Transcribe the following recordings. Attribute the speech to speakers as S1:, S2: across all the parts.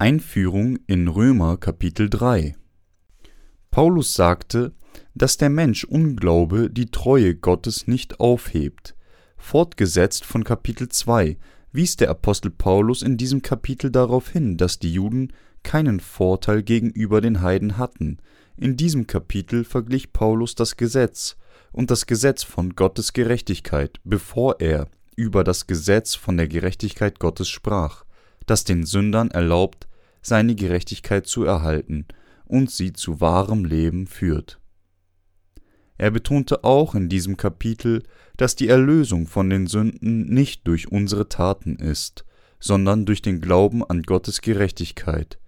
S1: Einführung in Römer Kapitel 3 Paulus sagte, dass der Mensch Unglaube die Treue Gottes nicht aufhebt. Fortgesetzt von Kapitel 2 wies der Apostel Paulus in diesem Kapitel darauf hin, dass die Juden keinen Vorteil gegenüber den Heiden hatten. In diesem Kapitel verglich Paulus das Gesetz und das Gesetz von Gottes Gerechtigkeit, bevor er über das Gesetz von der Gerechtigkeit Gottes sprach, das den Sündern erlaubt, seine Gerechtigkeit zu erhalten und sie zu wahrem Leben führt. Er betonte auch in diesem Kapitel, dass die Erlösung von den Sünden nicht durch unsere Taten ist, sondern durch den Glauben an Gottes Gerechtigkeit.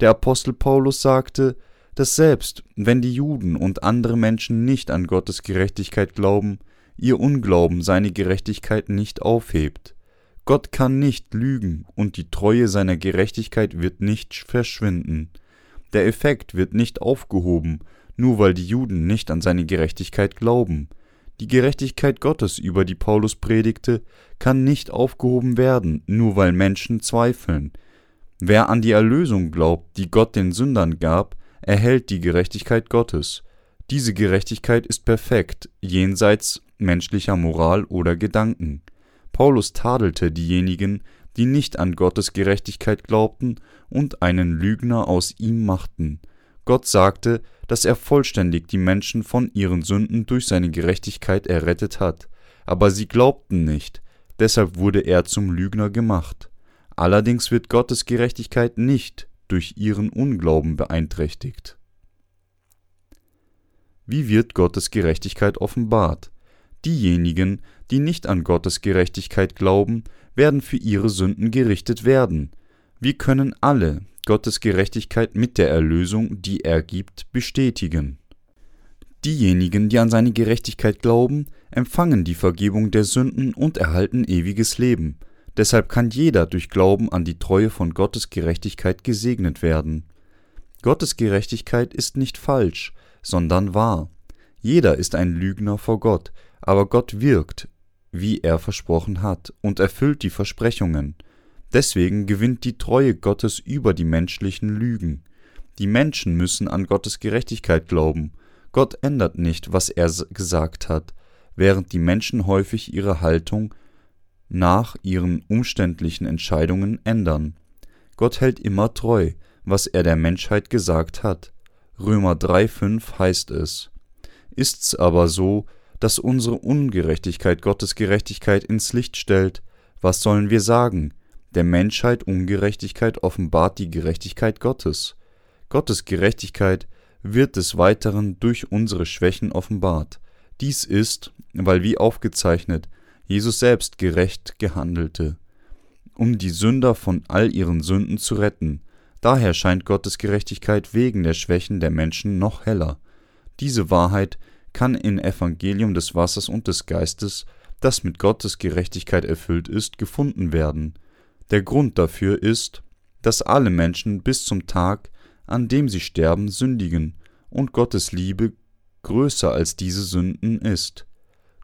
S1: Der Apostel Paulus sagte, dass selbst wenn die Juden und andere Menschen nicht an Gottes Gerechtigkeit glauben, ihr Unglauben seine Gerechtigkeit nicht aufhebt. Gott kann nicht lügen und die Treue seiner Gerechtigkeit wird nicht verschwinden. Der Effekt wird nicht aufgehoben, nur weil die Juden nicht an seine Gerechtigkeit glauben. Die Gerechtigkeit Gottes, über die Paulus predigte, kann nicht aufgehoben werden, nur weil Menschen zweifeln. Wer an die Erlösung glaubt, die Gott den Sündern gab, erhält die Gerechtigkeit Gottes. Diese Gerechtigkeit ist perfekt, jenseits menschlicher Moral oder Gedanken. Paulus tadelte diejenigen, die nicht an Gottes Gerechtigkeit glaubten und einen Lügner aus ihm machten. Gott sagte, dass er vollständig die Menschen von ihren Sünden durch seine Gerechtigkeit errettet hat, aber sie glaubten nicht, deshalb wurde er zum Lügner gemacht. Allerdings wird Gottes Gerechtigkeit nicht durch ihren Unglauben beeinträchtigt. Wie wird Gottes Gerechtigkeit offenbart? Diejenigen, die nicht an Gottes Gerechtigkeit glauben, werden für ihre Sünden gerichtet werden. Wir können alle Gottes Gerechtigkeit mit der Erlösung, die er gibt, bestätigen. Diejenigen, die an seine Gerechtigkeit glauben, empfangen die Vergebung der Sünden und erhalten ewiges Leben. Deshalb kann jeder durch Glauben an die Treue von Gottes Gerechtigkeit gesegnet werden. Gottes Gerechtigkeit ist nicht falsch, sondern wahr. Jeder ist ein Lügner vor Gott, aber Gott wirkt, wie er versprochen hat, und erfüllt die Versprechungen. Deswegen gewinnt die Treue Gottes über die menschlichen Lügen. Die Menschen müssen an Gottes Gerechtigkeit glauben. Gott ändert nicht, was er gesagt hat, während die Menschen häufig ihre Haltung nach ihren umständlichen Entscheidungen ändern. Gott hält immer treu, was er der Menschheit gesagt hat. Römer 3,5 heißt es. Ist's aber so, dass unsere Ungerechtigkeit Gottes Gerechtigkeit ins Licht stellt, was sollen wir sagen? Der Menschheit Ungerechtigkeit offenbart die Gerechtigkeit Gottes. Gottes Gerechtigkeit wird des Weiteren durch unsere Schwächen offenbart. Dies ist, weil wie aufgezeichnet, Jesus selbst gerecht gehandelte, um die Sünder von all ihren Sünden zu retten. Daher scheint Gottes Gerechtigkeit wegen der Schwächen der Menschen noch heller. Diese Wahrheit kann im Evangelium des Wassers und des Geistes, das mit Gottes Gerechtigkeit erfüllt ist, gefunden werden. Der Grund dafür ist, dass alle Menschen bis zum Tag, an dem sie sterben, sündigen und Gottes Liebe größer als diese Sünden ist.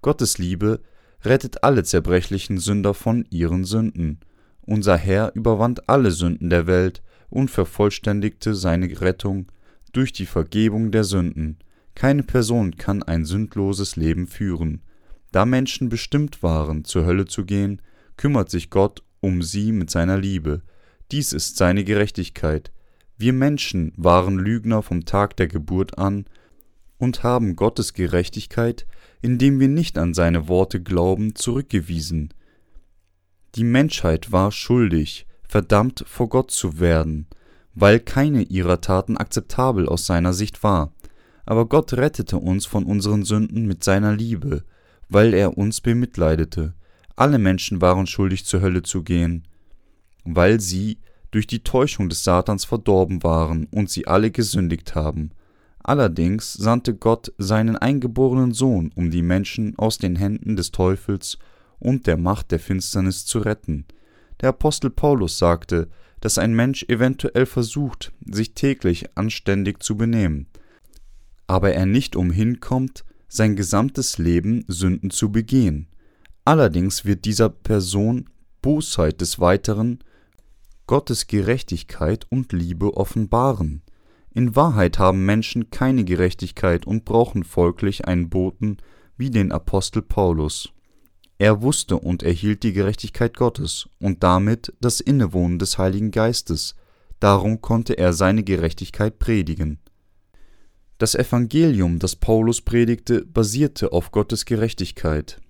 S1: Gottes Liebe rettet alle zerbrechlichen Sünder von ihren Sünden. Unser Herr überwand alle Sünden der Welt und vervollständigte seine Rettung durch die Vergebung der Sünden. Keine Person kann ein sündloses Leben führen. Da Menschen bestimmt waren, zur Hölle zu gehen, kümmert sich Gott um sie mit seiner Liebe. Dies ist seine Gerechtigkeit. Wir Menschen waren Lügner vom Tag der Geburt an und haben Gottes Gerechtigkeit, indem wir nicht an seine Worte glauben, zurückgewiesen. Die Menschheit war schuldig, verdammt vor Gott zu werden, weil keine ihrer Taten akzeptabel aus seiner Sicht war aber Gott rettete uns von unseren Sünden mit seiner Liebe, weil er uns bemitleidete. Alle Menschen waren schuldig zur Hölle zu gehen, weil sie durch die Täuschung des Satans verdorben waren und sie alle gesündigt haben. Allerdings sandte Gott seinen eingeborenen Sohn, um die Menschen aus den Händen des Teufels und der Macht der Finsternis zu retten. Der Apostel Paulus sagte, dass ein Mensch eventuell versucht, sich täglich anständig zu benehmen, aber er nicht umhin kommt, sein gesamtes Leben Sünden zu begehen. Allerdings wird dieser Person Bosheit des Weiteren Gottes Gerechtigkeit und Liebe offenbaren. In Wahrheit haben Menschen keine Gerechtigkeit und brauchen folglich einen Boten wie den Apostel Paulus. Er wusste und erhielt die Gerechtigkeit Gottes und damit das Innewohnen des Heiligen Geistes, darum konnte er seine Gerechtigkeit predigen. Das Evangelium, das Paulus predigte, basierte auf Gottes Gerechtigkeit.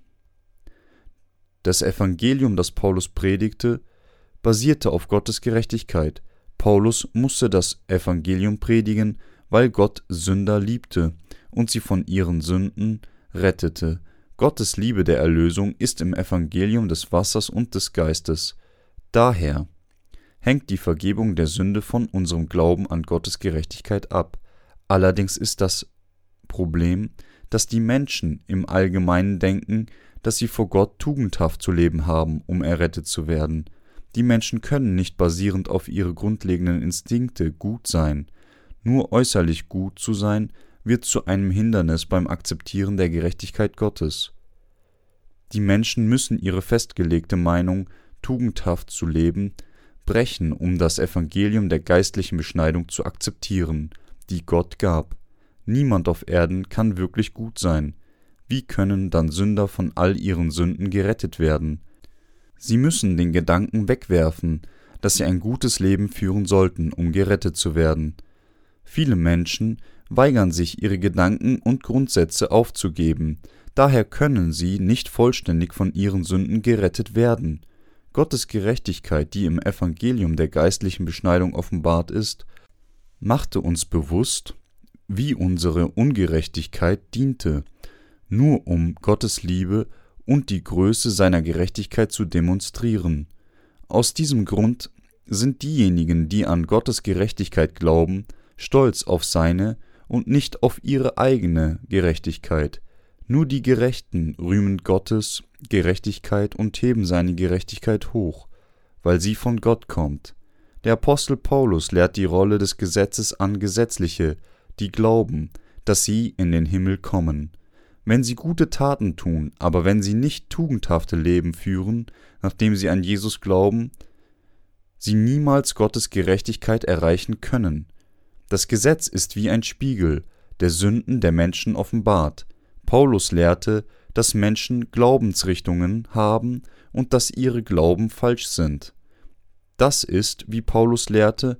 S1: Das Evangelium, das Paulus predigte, basierte auf Gottes Gerechtigkeit. Paulus musste das Evangelium predigen, weil Gott Sünder liebte und sie von ihren Sünden rettete. Gottes Liebe der Erlösung ist im Evangelium des Wassers und des Geistes. Daher hängt die Vergebung der Sünde von unserem Glauben an Gottes Gerechtigkeit ab. Allerdings ist das Problem, dass die Menschen im Allgemeinen denken, dass sie vor Gott tugendhaft zu leben haben, um errettet zu werden. Die Menschen können nicht basierend auf ihre grundlegenden Instinkte gut sein. Nur äußerlich gut zu sein, wird zu einem Hindernis beim Akzeptieren der Gerechtigkeit Gottes. Die Menschen müssen ihre festgelegte Meinung, tugendhaft zu leben, brechen, um das Evangelium der geistlichen Beschneidung zu akzeptieren, die Gott gab. Niemand auf Erden kann wirklich gut sein. Wie können dann Sünder von all ihren Sünden gerettet werden? Sie müssen den Gedanken wegwerfen, dass sie ein gutes Leben führen sollten, um gerettet zu werden. Viele Menschen weigern sich, ihre Gedanken und Grundsätze aufzugeben, daher können sie nicht vollständig von ihren Sünden gerettet werden. Gottes Gerechtigkeit, die im Evangelium der geistlichen Beschneidung offenbart ist, machte uns bewusst, wie unsere Ungerechtigkeit diente, nur um Gottes Liebe und die Größe seiner Gerechtigkeit zu demonstrieren. Aus diesem Grund sind diejenigen, die an Gottes Gerechtigkeit glauben, stolz auf seine und nicht auf ihre eigene Gerechtigkeit. Nur die Gerechten rühmen Gottes Gerechtigkeit und heben seine Gerechtigkeit hoch, weil sie von Gott kommt. Der Apostel Paulus lehrt die Rolle des Gesetzes an Gesetzliche, die glauben, dass sie in den Himmel kommen. Wenn sie gute Taten tun, aber wenn sie nicht tugendhafte Leben führen, nachdem sie an Jesus glauben, sie niemals Gottes Gerechtigkeit erreichen können. Das Gesetz ist wie ein Spiegel, der Sünden der Menschen offenbart. Paulus lehrte, dass Menschen Glaubensrichtungen haben und dass ihre Glauben falsch sind. Das ist, wie Paulus lehrte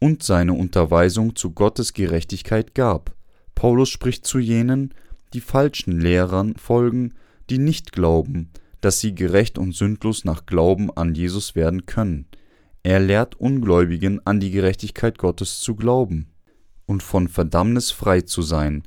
S1: und seine Unterweisung zu Gottes Gerechtigkeit gab. Paulus spricht zu jenen, die falschen Lehrern folgen, die nicht glauben, dass sie gerecht und sündlos nach Glauben an Jesus werden können. Er lehrt Ungläubigen an die Gerechtigkeit Gottes zu glauben und von Verdammnis frei zu sein.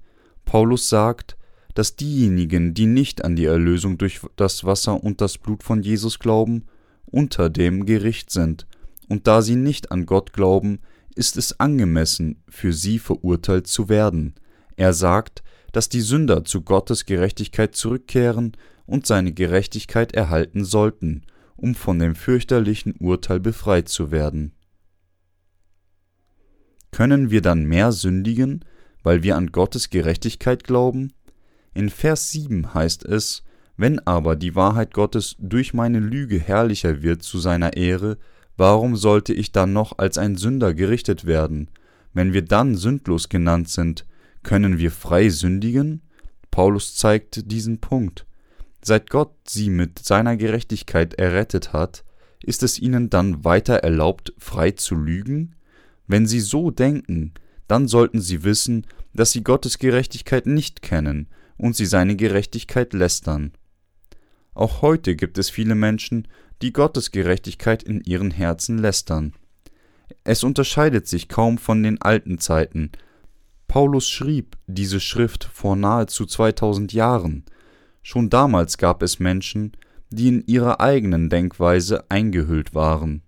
S1: Paulus sagt, dass diejenigen, die nicht an die Erlösung durch das Wasser und das Blut von Jesus glauben, unter dem Gericht sind, und da sie nicht an Gott glauben, ist es angemessen, für sie verurteilt zu werden. Er sagt, dass die Sünder zu Gottes Gerechtigkeit zurückkehren und seine Gerechtigkeit erhalten sollten, um von dem fürchterlichen Urteil befreit zu werden. Können wir dann mehr sündigen, weil wir an Gottes Gerechtigkeit glauben? In Vers 7 heißt es, wenn aber die Wahrheit Gottes durch meine Lüge herrlicher wird zu seiner Ehre, warum sollte ich dann noch als ein Sünder gerichtet werden? Wenn wir dann sündlos genannt sind, können wir frei sündigen? Paulus zeigt diesen Punkt. Seit Gott sie mit seiner Gerechtigkeit errettet hat, ist es ihnen dann weiter erlaubt, frei zu lügen? Wenn sie so denken, dann sollten sie wissen, dass sie Gottes Gerechtigkeit nicht kennen und sie seine Gerechtigkeit lästern. Auch heute gibt es viele Menschen, die Gottes Gerechtigkeit in ihren Herzen lästern. Es unterscheidet sich kaum von den alten Zeiten. Paulus schrieb diese Schrift vor nahezu 2000 Jahren. Schon damals gab es Menschen, die in ihrer eigenen Denkweise eingehüllt waren.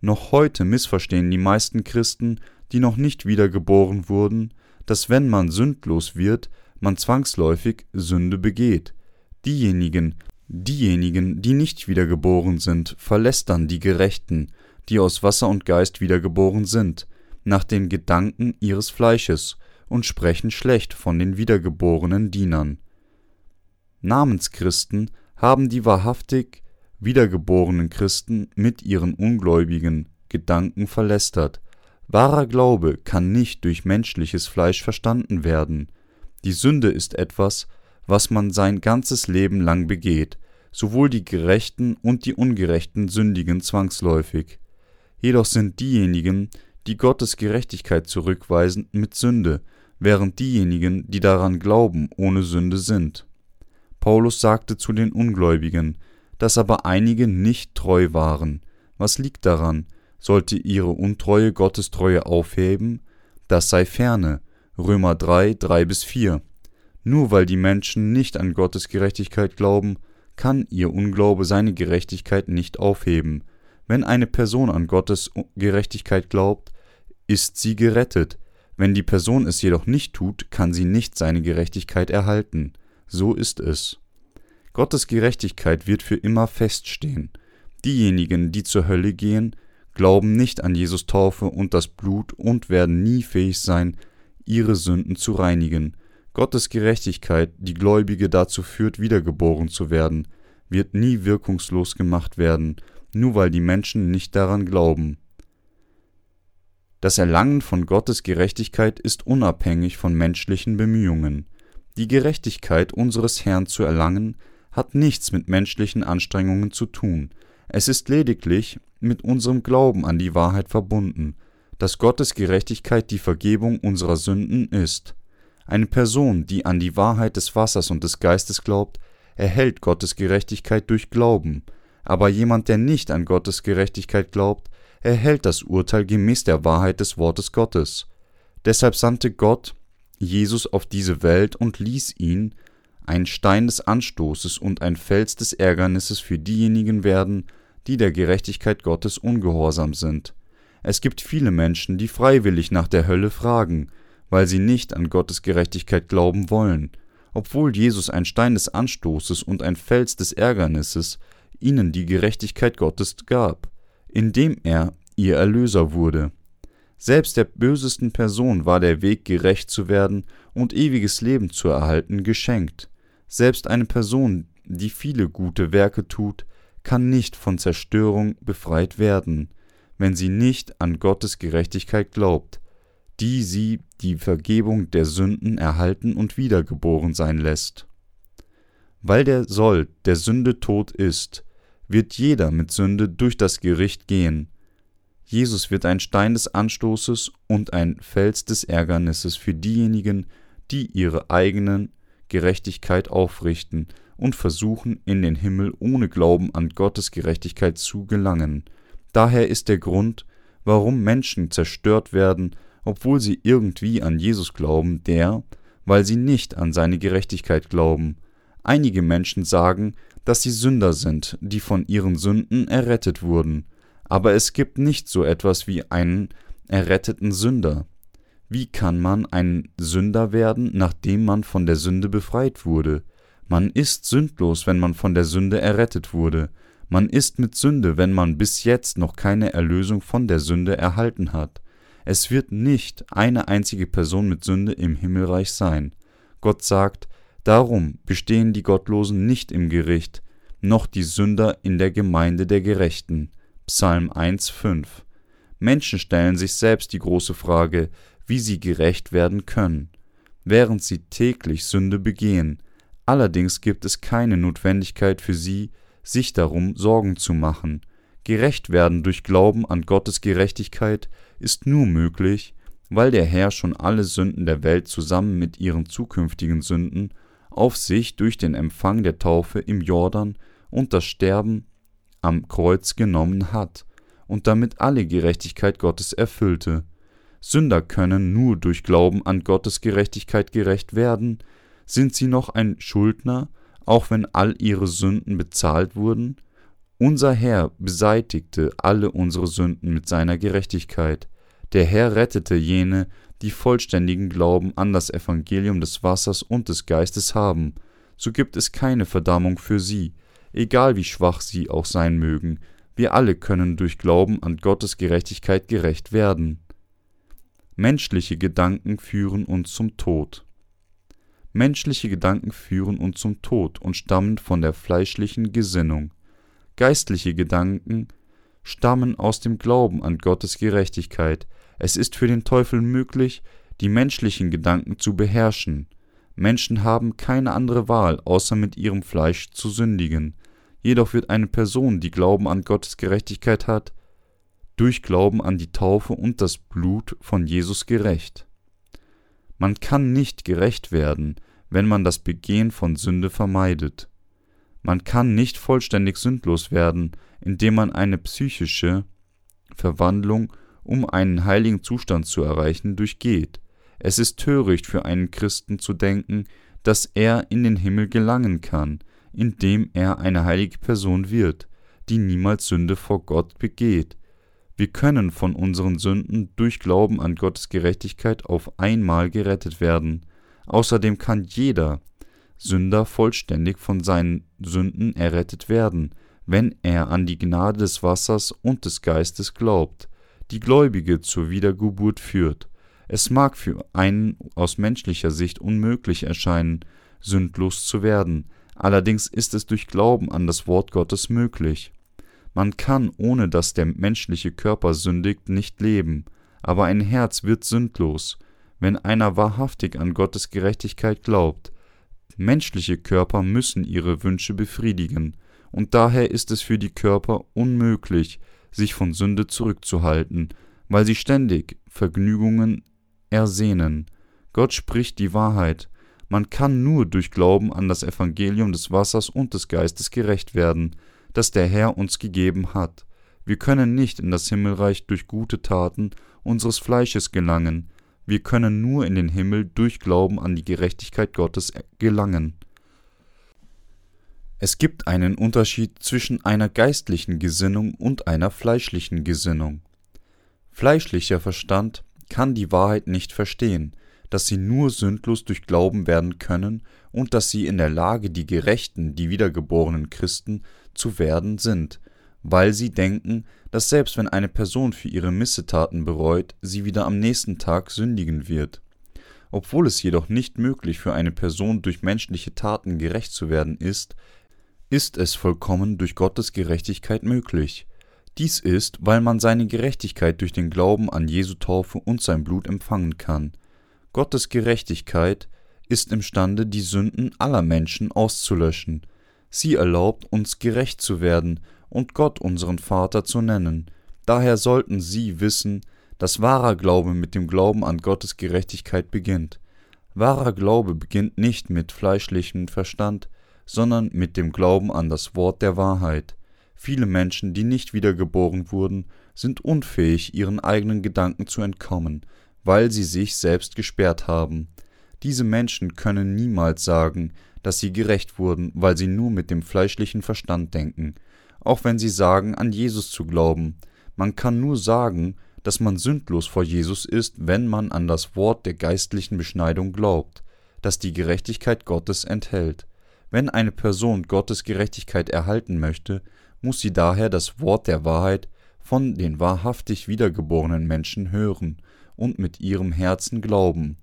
S1: Noch heute missverstehen die meisten Christen, die noch nicht wiedergeboren wurden, dass wenn man sündlos wird, man zwangsläufig Sünde begeht. Diejenigen, diejenigen, die nicht wiedergeboren sind, verlästern die Gerechten, die aus Wasser und Geist wiedergeboren sind, nach den Gedanken ihres Fleisches und sprechen schlecht von den wiedergeborenen Dienern. Namenschristen haben die wahrhaftig wiedergeborenen Christen mit ihren ungläubigen Gedanken verlästert. Wahrer Glaube kann nicht durch menschliches Fleisch verstanden werden. Die Sünde ist etwas, was man sein ganzes Leben lang begeht, sowohl die Gerechten und die Ungerechten sündigen zwangsläufig. Jedoch sind diejenigen, die Gottes Gerechtigkeit zurückweisen, mit Sünde, während diejenigen, die daran glauben, ohne Sünde sind. Paulus sagte zu den Ungläubigen, dass aber einige nicht treu waren. Was liegt daran? Sollte ihre Untreue Gottes Treue aufheben? Das sei ferne. Römer 3, 3 bis 4. Nur weil die Menschen nicht an Gottes Gerechtigkeit glauben, kann ihr Unglaube seine Gerechtigkeit nicht aufheben. Wenn eine Person an Gottes Gerechtigkeit glaubt, ist sie gerettet. Wenn die Person es jedoch nicht tut, kann sie nicht seine Gerechtigkeit erhalten. So ist es. Gottes Gerechtigkeit wird für immer feststehen. Diejenigen, die zur Hölle gehen, glauben nicht an Jesus Taufe und das Blut und werden nie fähig sein, ihre Sünden zu reinigen. Gottes Gerechtigkeit, die Gläubige dazu führt, wiedergeboren zu werden, wird nie wirkungslos gemacht werden, nur weil die Menschen nicht daran glauben. Das Erlangen von Gottes Gerechtigkeit ist unabhängig von menschlichen Bemühungen. Die Gerechtigkeit unseres Herrn zu erlangen, hat nichts mit menschlichen Anstrengungen zu tun, es ist lediglich mit unserem Glauben an die Wahrheit verbunden, dass Gottes Gerechtigkeit die Vergebung unserer Sünden ist. Eine Person, die an die Wahrheit des Wassers und des Geistes glaubt, erhält Gottes Gerechtigkeit durch Glauben, aber jemand, der nicht an Gottes Gerechtigkeit glaubt, erhält das Urteil gemäß der Wahrheit des Wortes Gottes. Deshalb sandte Gott Jesus auf diese Welt und ließ ihn ein Stein des Anstoßes und ein Fels des Ärgernisses für diejenigen werden, die der Gerechtigkeit Gottes ungehorsam sind. Es gibt viele Menschen, die freiwillig nach der Hölle fragen, weil sie nicht an Gottes Gerechtigkeit glauben wollen, obwohl Jesus ein Stein des Anstoßes und ein Fels des Ärgernisses ihnen die Gerechtigkeit Gottes gab, indem er ihr Erlöser wurde. Selbst der bösesten Person war der Weg, gerecht zu werden und ewiges Leben zu erhalten, geschenkt. Selbst eine Person, die viele gute Werke tut, kann nicht von Zerstörung befreit werden, wenn sie nicht an Gottes Gerechtigkeit glaubt, die sie die Vergebung der Sünden erhalten und wiedergeboren sein lässt. Weil der Sold der Sünde tot ist, wird jeder mit Sünde durch das Gericht gehen. Jesus wird ein Stein des Anstoßes und ein Fels des Ärgernisses für diejenigen, die ihre eigenen Gerechtigkeit aufrichten und versuchen, in den Himmel ohne Glauben an Gottes Gerechtigkeit zu gelangen. Daher ist der Grund, warum Menschen zerstört werden obwohl sie irgendwie an Jesus glauben, der, weil sie nicht an seine Gerechtigkeit glauben. Einige Menschen sagen, dass sie Sünder sind, die von ihren Sünden errettet wurden, aber es gibt nicht so etwas wie einen erretteten Sünder. Wie kann man ein Sünder werden, nachdem man von der Sünde befreit wurde? Man ist sündlos, wenn man von der Sünde errettet wurde. Man ist mit Sünde, wenn man bis jetzt noch keine Erlösung von der Sünde erhalten hat. Es wird nicht eine einzige Person mit Sünde im Himmelreich sein. Gott sagt, darum bestehen die Gottlosen nicht im Gericht, noch die Sünder in der Gemeinde der Gerechten. Psalm 1,5 Menschen stellen sich selbst die große Frage, wie sie gerecht werden können, während sie täglich Sünde begehen. Allerdings gibt es keine Notwendigkeit für sie, sich darum Sorgen zu machen. Gerecht werden durch Glauben an Gottes Gerechtigkeit ist nur möglich, weil der Herr schon alle Sünden der Welt zusammen mit ihren zukünftigen Sünden auf sich durch den Empfang der Taufe im Jordan und das Sterben am Kreuz genommen hat und damit alle Gerechtigkeit Gottes erfüllte. Sünder können nur durch Glauben an Gottes Gerechtigkeit gerecht werden, sind sie noch ein Schuldner, auch wenn all ihre Sünden bezahlt wurden? Unser Herr beseitigte alle unsere Sünden mit seiner Gerechtigkeit. Der Herr rettete jene, die vollständigen Glauben an das Evangelium des Wassers und des Geistes haben. So gibt es keine Verdammung für sie, egal wie schwach sie auch sein mögen. Wir alle können durch Glauben an Gottes Gerechtigkeit gerecht werden. Menschliche Gedanken führen uns zum Tod. Menschliche Gedanken führen uns zum Tod und stammen von der fleischlichen Gesinnung. Geistliche Gedanken stammen aus dem Glauben an Gottes Gerechtigkeit. Es ist für den Teufel möglich, die menschlichen Gedanken zu beherrschen. Menschen haben keine andere Wahl, außer mit ihrem Fleisch zu sündigen. Jedoch wird eine Person, die Glauben an Gottes Gerechtigkeit hat, durch Glauben an die Taufe und das Blut von Jesus gerecht. Man kann nicht gerecht werden, wenn man das Begehen von Sünde vermeidet. Man kann nicht vollständig sündlos werden, indem man eine psychische Verwandlung, um einen heiligen Zustand zu erreichen, durchgeht. Es ist töricht für einen Christen zu denken, dass er in den Himmel gelangen kann, indem er eine heilige Person wird, die niemals Sünde vor Gott begeht. Wir können von unseren Sünden durch Glauben an Gottes Gerechtigkeit auf einmal gerettet werden. Außerdem kann jeder Sünder vollständig von seinen Sünden errettet werden, wenn er an die Gnade des Wassers und des Geistes glaubt, die Gläubige zur Wiedergeburt führt. Es mag für einen aus menschlicher Sicht unmöglich erscheinen, sündlos zu werden, allerdings ist es durch Glauben an das Wort Gottes möglich. Man kann, ohne dass der menschliche Körper sündigt, nicht leben, aber ein Herz wird sündlos, wenn einer wahrhaftig an Gottes Gerechtigkeit glaubt. Menschliche Körper müssen ihre Wünsche befriedigen, und daher ist es für die Körper unmöglich, sich von Sünde zurückzuhalten, weil sie ständig Vergnügungen ersehnen. Gott spricht die Wahrheit. Man kann nur durch Glauben an das Evangelium des Wassers und des Geistes gerecht werden, das der Herr uns gegeben hat. Wir können nicht in das Himmelreich durch gute Taten unseres Fleisches gelangen, wir können nur in den Himmel durch Glauben an die Gerechtigkeit Gottes gelangen. Es gibt einen Unterschied zwischen einer geistlichen Gesinnung und einer fleischlichen Gesinnung. Fleischlicher Verstand kann die Wahrheit nicht verstehen, dass sie nur sündlos durch Glauben werden können und dass sie in der Lage, die Gerechten, die wiedergeborenen Christen zu werden sind, weil sie denken, dass selbst wenn eine Person für ihre Missetaten bereut, sie wieder am nächsten Tag sündigen wird. Obwohl es jedoch nicht möglich für eine Person durch menschliche Taten gerecht zu werden ist, ist es vollkommen durch Gottes Gerechtigkeit möglich. Dies ist, weil man seine Gerechtigkeit durch den Glauben an Jesu Taufe und sein Blut empfangen kann. Gottes Gerechtigkeit ist imstande, die Sünden aller Menschen auszulöschen. Sie erlaubt uns gerecht zu werden und Gott unseren Vater zu nennen. Daher sollten Sie wissen, dass wahrer Glaube mit dem Glauben an Gottes Gerechtigkeit beginnt. Wahrer Glaube beginnt nicht mit fleischlichem Verstand, sondern mit dem Glauben an das Wort der Wahrheit. Viele Menschen, die nicht wiedergeboren wurden, sind unfähig, ihren eigenen Gedanken zu entkommen, weil sie sich selbst gesperrt haben. Diese Menschen können niemals sagen, dass sie gerecht wurden, weil sie nur mit dem fleischlichen Verstand denken, auch wenn sie sagen, an Jesus zu glauben. Man kann nur sagen, dass man sündlos vor Jesus ist, wenn man an das Wort der geistlichen Beschneidung glaubt, das die Gerechtigkeit Gottes enthält. Wenn eine Person Gottes Gerechtigkeit erhalten möchte, muss sie daher das Wort der Wahrheit von den wahrhaftig wiedergeborenen Menschen hören und mit ihrem Herzen glauben.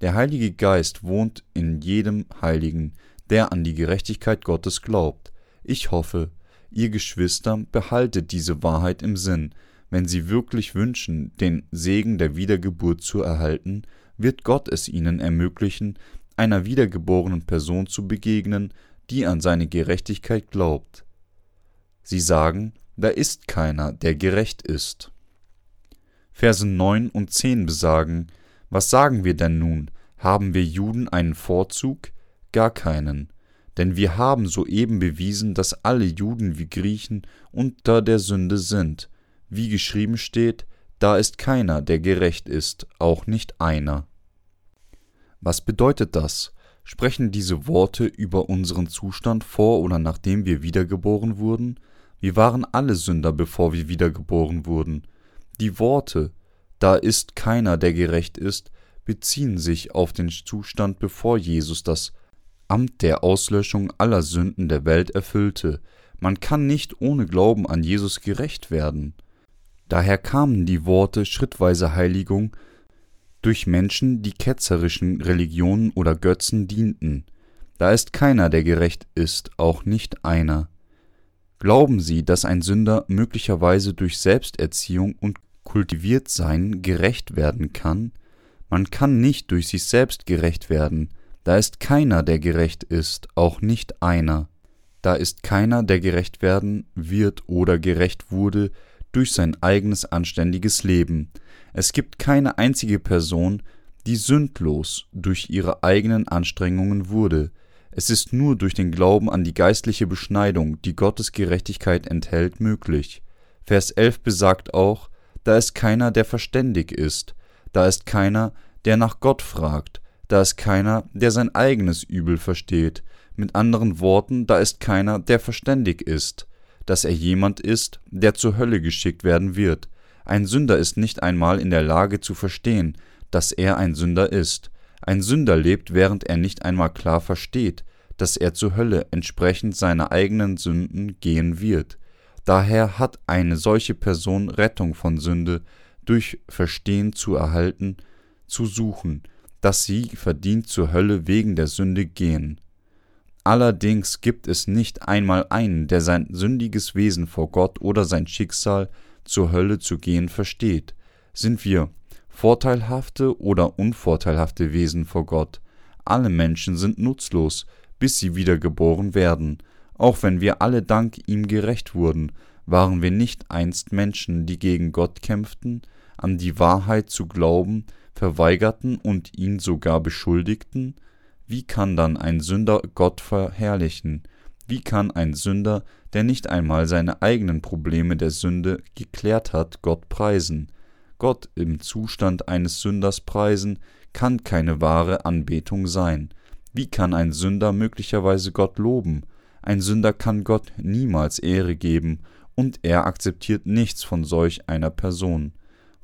S1: Der Heilige Geist wohnt in jedem Heiligen, der an die Gerechtigkeit Gottes glaubt. Ich hoffe, ihr Geschwister behaltet diese Wahrheit im Sinn. Wenn sie wirklich wünschen, den Segen der Wiedergeburt zu erhalten, wird Gott es ihnen ermöglichen, einer wiedergeborenen Person zu begegnen, die an seine Gerechtigkeit glaubt. Sie sagen, da ist keiner, der gerecht ist. Verse 9 und 10 besagen, was sagen wir denn nun? Haben wir Juden einen Vorzug? Gar keinen. Denn wir haben soeben bewiesen, dass alle Juden wie Griechen unter der Sünde sind. Wie geschrieben steht, da ist keiner, der gerecht ist, auch nicht einer. Was bedeutet das? Sprechen diese Worte über unseren Zustand vor oder nachdem wir wiedergeboren wurden? Wir waren alle Sünder, bevor wir wiedergeboren wurden. Die Worte, da ist keiner, der gerecht ist, beziehen sich auf den Zustand, bevor Jesus das Amt der Auslöschung aller Sünden der Welt erfüllte. Man kann nicht ohne Glauben an Jesus gerecht werden. Daher kamen die Worte schrittweise Heiligung durch Menschen, die ketzerischen Religionen oder Götzen dienten. Da ist keiner, der gerecht ist, auch nicht einer. Glauben Sie, dass ein Sünder möglicherweise durch Selbsterziehung und Kultiviertsein gerecht werden kann? Man kann nicht durch sich selbst gerecht werden, da ist keiner, der gerecht ist, auch nicht einer. Da ist keiner, der gerecht werden wird oder gerecht wurde durch sein eigenes anständiges Leben. Es gibt keine einzige Person, die sündlos durch ihre eigenen Anstrengungen wurde. Es ist nur durch den Glauben an die geistliche Beschneidung, die Gottes Gerechtigkeit enthält, möglich. Vers 11 besagt auch, da ist keiner, der verständig ist, da ist keiner, der nach Gott fragt, da ist keiner, der sein eigenes Übel versteht, mit anderen Worten, da ist keiner, der verständig ist, dass er jemand ist, der zur Hölle geschickt werden wird. Ein Sünder ist nicht einmal in der Lage zu verstehen, dass er ein Sünder ist. Ein Sünder lebt, während er nicht einmal klar versteht, dass er zur Hölle entsprechend seiner eigenen Sünden gehen wird. Daher hat eine solche Person Rettung von Sünde durch Verstehen zu erhalten, zu suchen, dass sie verdient zur Hölle wegen der Sünde gehen. Allerdings gibt es nicht einmal einen, der sein sündiges Wesen vor Gott oder sein Schicksal zur Hölle zu gehen versteht. Sind wir vorteilhafte oder unvorteilhafte Wesen vor Gott? Alle Menschen sind nutzlos, bis sie wiedergeboren werden. Auch wenn wir alle dank ihm gerecht wurden, waren wir nicht einst Menschen, die gegen Gott kämpften, an die Wahrheit zu glauben, verweigerten und ihn sogar beschuldigten? Wie kann dann ein Sünder Gott verherrlichen? Wie kann ein Sünder, der nicht einmal seine eigenen Probleme der Sünde geklärt hat, Gott preisen? Gott im Zustand eines Sünders preisen kann keine wahre Anbetung sein. Wie kann ein Sünder möglicherweise Gott loben? Ein Sünder kann Gott niemals Ehre geben, und er akzeptiert nichts von solch einer Person.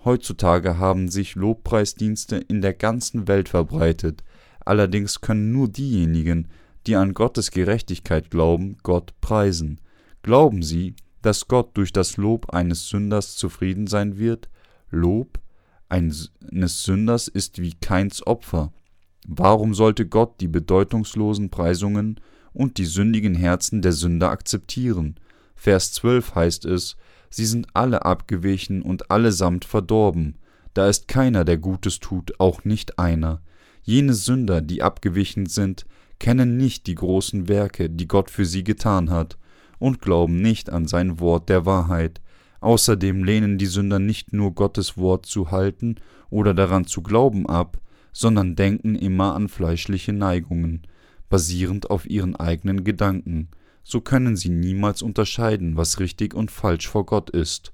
S1: Heutzutage haben sich Lobpreisdienste in der ganzen Welt verbreitet, allerdings können nur diejenigen, die an Gottes Gerechtigkeit glauben, Gott preisen. Glauben Sie, dass Gott durch das Lob eines Sünders zufrieden sein wird? Lob eines Sünders ist wie keins Opfer. Warum sollte Gott die bedeutungslosen Preisungen und die sündigen Herzen der Sünder akzeptieren? Vers 12 heißt es, sie sind alle abgewichen und allesamt verdorben. Da ist keiner, der Gutes tut, auch nicht einer. Jene Sünder, die abgewichen sind, kennen nicht die großen Werke, die Gott für sie getan hat, und glauben nicht an sein Wort der Wahrheit. Außerdem lehnen die Sünder nicht nur Gottes Wort zu halten oder daran zu glauben ab, sondern denken immer an fleischliche Neigungen, basierend auf ihren eigenen Gedanken so können sie niemals unterscheiden, was richtig und falsch vor Gott ist.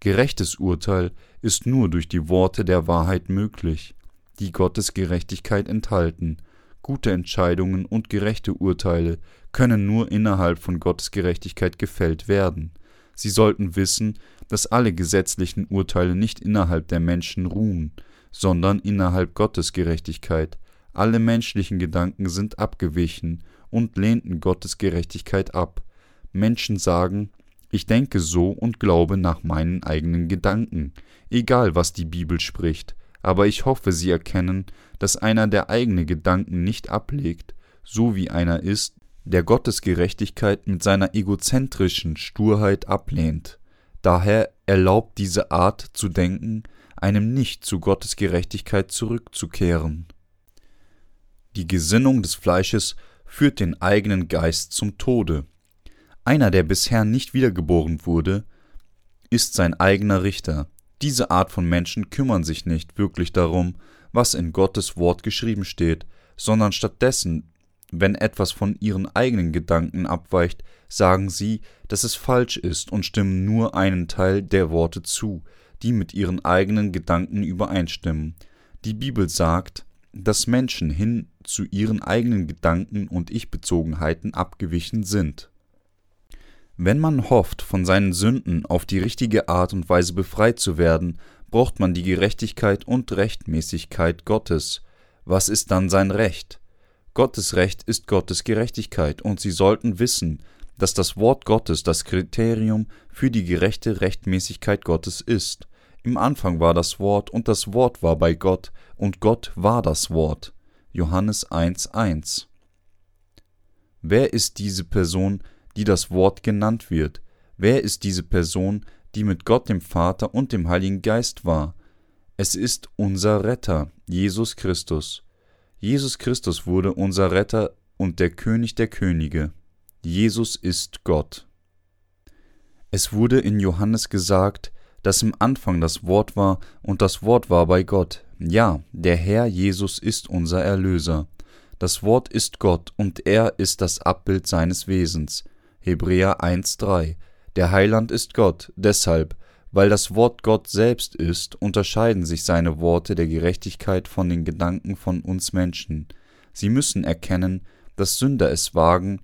S1: Gerechtes Urteil ist nur durch die Worte der Wahrheit möglich, die Gottes Gerechtigkeit enthalten. Gute Entscheidungen und gerechte Urteile können nur innerhalb von Gottes Gerechtigkeit gefällt werden. Sie sollten wissen, dass alle gesetzlichen Urteile nicht innerhalb der Menschen ruhen, sondern innerhalb Gottes Gerechtigkeit. Alle menschlichen Gedanken sind abgewichen und lehnten Gottes Gerechtigkeit ab. Menschen sagen, ich denke so und glaube nach meinen eigenen Gedanken, egal was die Bibel spricht, aber ich hoffe, sie erkennen, dass einer der eigene Gedanken nicht ablegt, so wie einer ist, der Gottes Gerechtigkeit mit seiner egozentrischen Sturheit ablehnt. Daher erlaubt diese Art zu denken, einem nicht zu Gottes Gerechtigkeit zurückzukehren. Die Gesinnung des Fleisches führt den eigenen Geist zum Tode. Einer, der bisher nicht wiedergeboren wurde, ist sein eigener Richter. Diese Art von Menschen kümmern sich nicht wirklich darum, was in Gottes Wort geschrieben steht, sondern stattdessen, wenn etwas von ihren eigenen Gedanken abweicht, sagen sie, dass es falsch ist und stimmen nur einen Teil der Worte zu, die mit ihren eigenen Gedanken übereinstimmen. Die Bibel sagt, dass Menschen hin zu ihren eigenen Gedanken und Ich-Bezogenheiten abgewichen sind. Wenn man hofft, von seinen Sünden auf die richtige Art und Weise befreit zu werden, braucht man die Gerechtigkeit und Rechtmäßigkeit Gottes. Was ist dann sein Recht? Gottes Recht ist Gottes Gerechtigkeit, und Sie sollten wissen, dass das Wort Gottes das Kriterium für die gerechte Rechtmäßigkeit Gottes ist. Im Anfang war das Wort, und das Wort war bei Gott, und Gott war das Wort. Johannes 1,1 Wer ist diese Person, die das Wort genannt wird. Wer ist diese Person, die mit Gott dem Vater und dem Heiligen Geist war? Es ist unser Retter, Jesus Christus. Jesus Christus wurde unser Retter und der König der Könige. Jesus ist Gott. Es wurde in Johannes gesagt, dass im Anfang das Wort war und das Wort war bei Gott. Ja, der Herr Jesus ist unser Erlöser. Das Wort ist Gott und er ist das Abbild seines Wesens. Hebräer 1,3 Der Heiland ist Gott, deshalb, weil das Wort Gott selbst ist, unterscheiden sich seine Worte der Gerechtigkeit von den Gedanken von uns Menschen. Sie müssen erkennen, dass Sünder es wagen,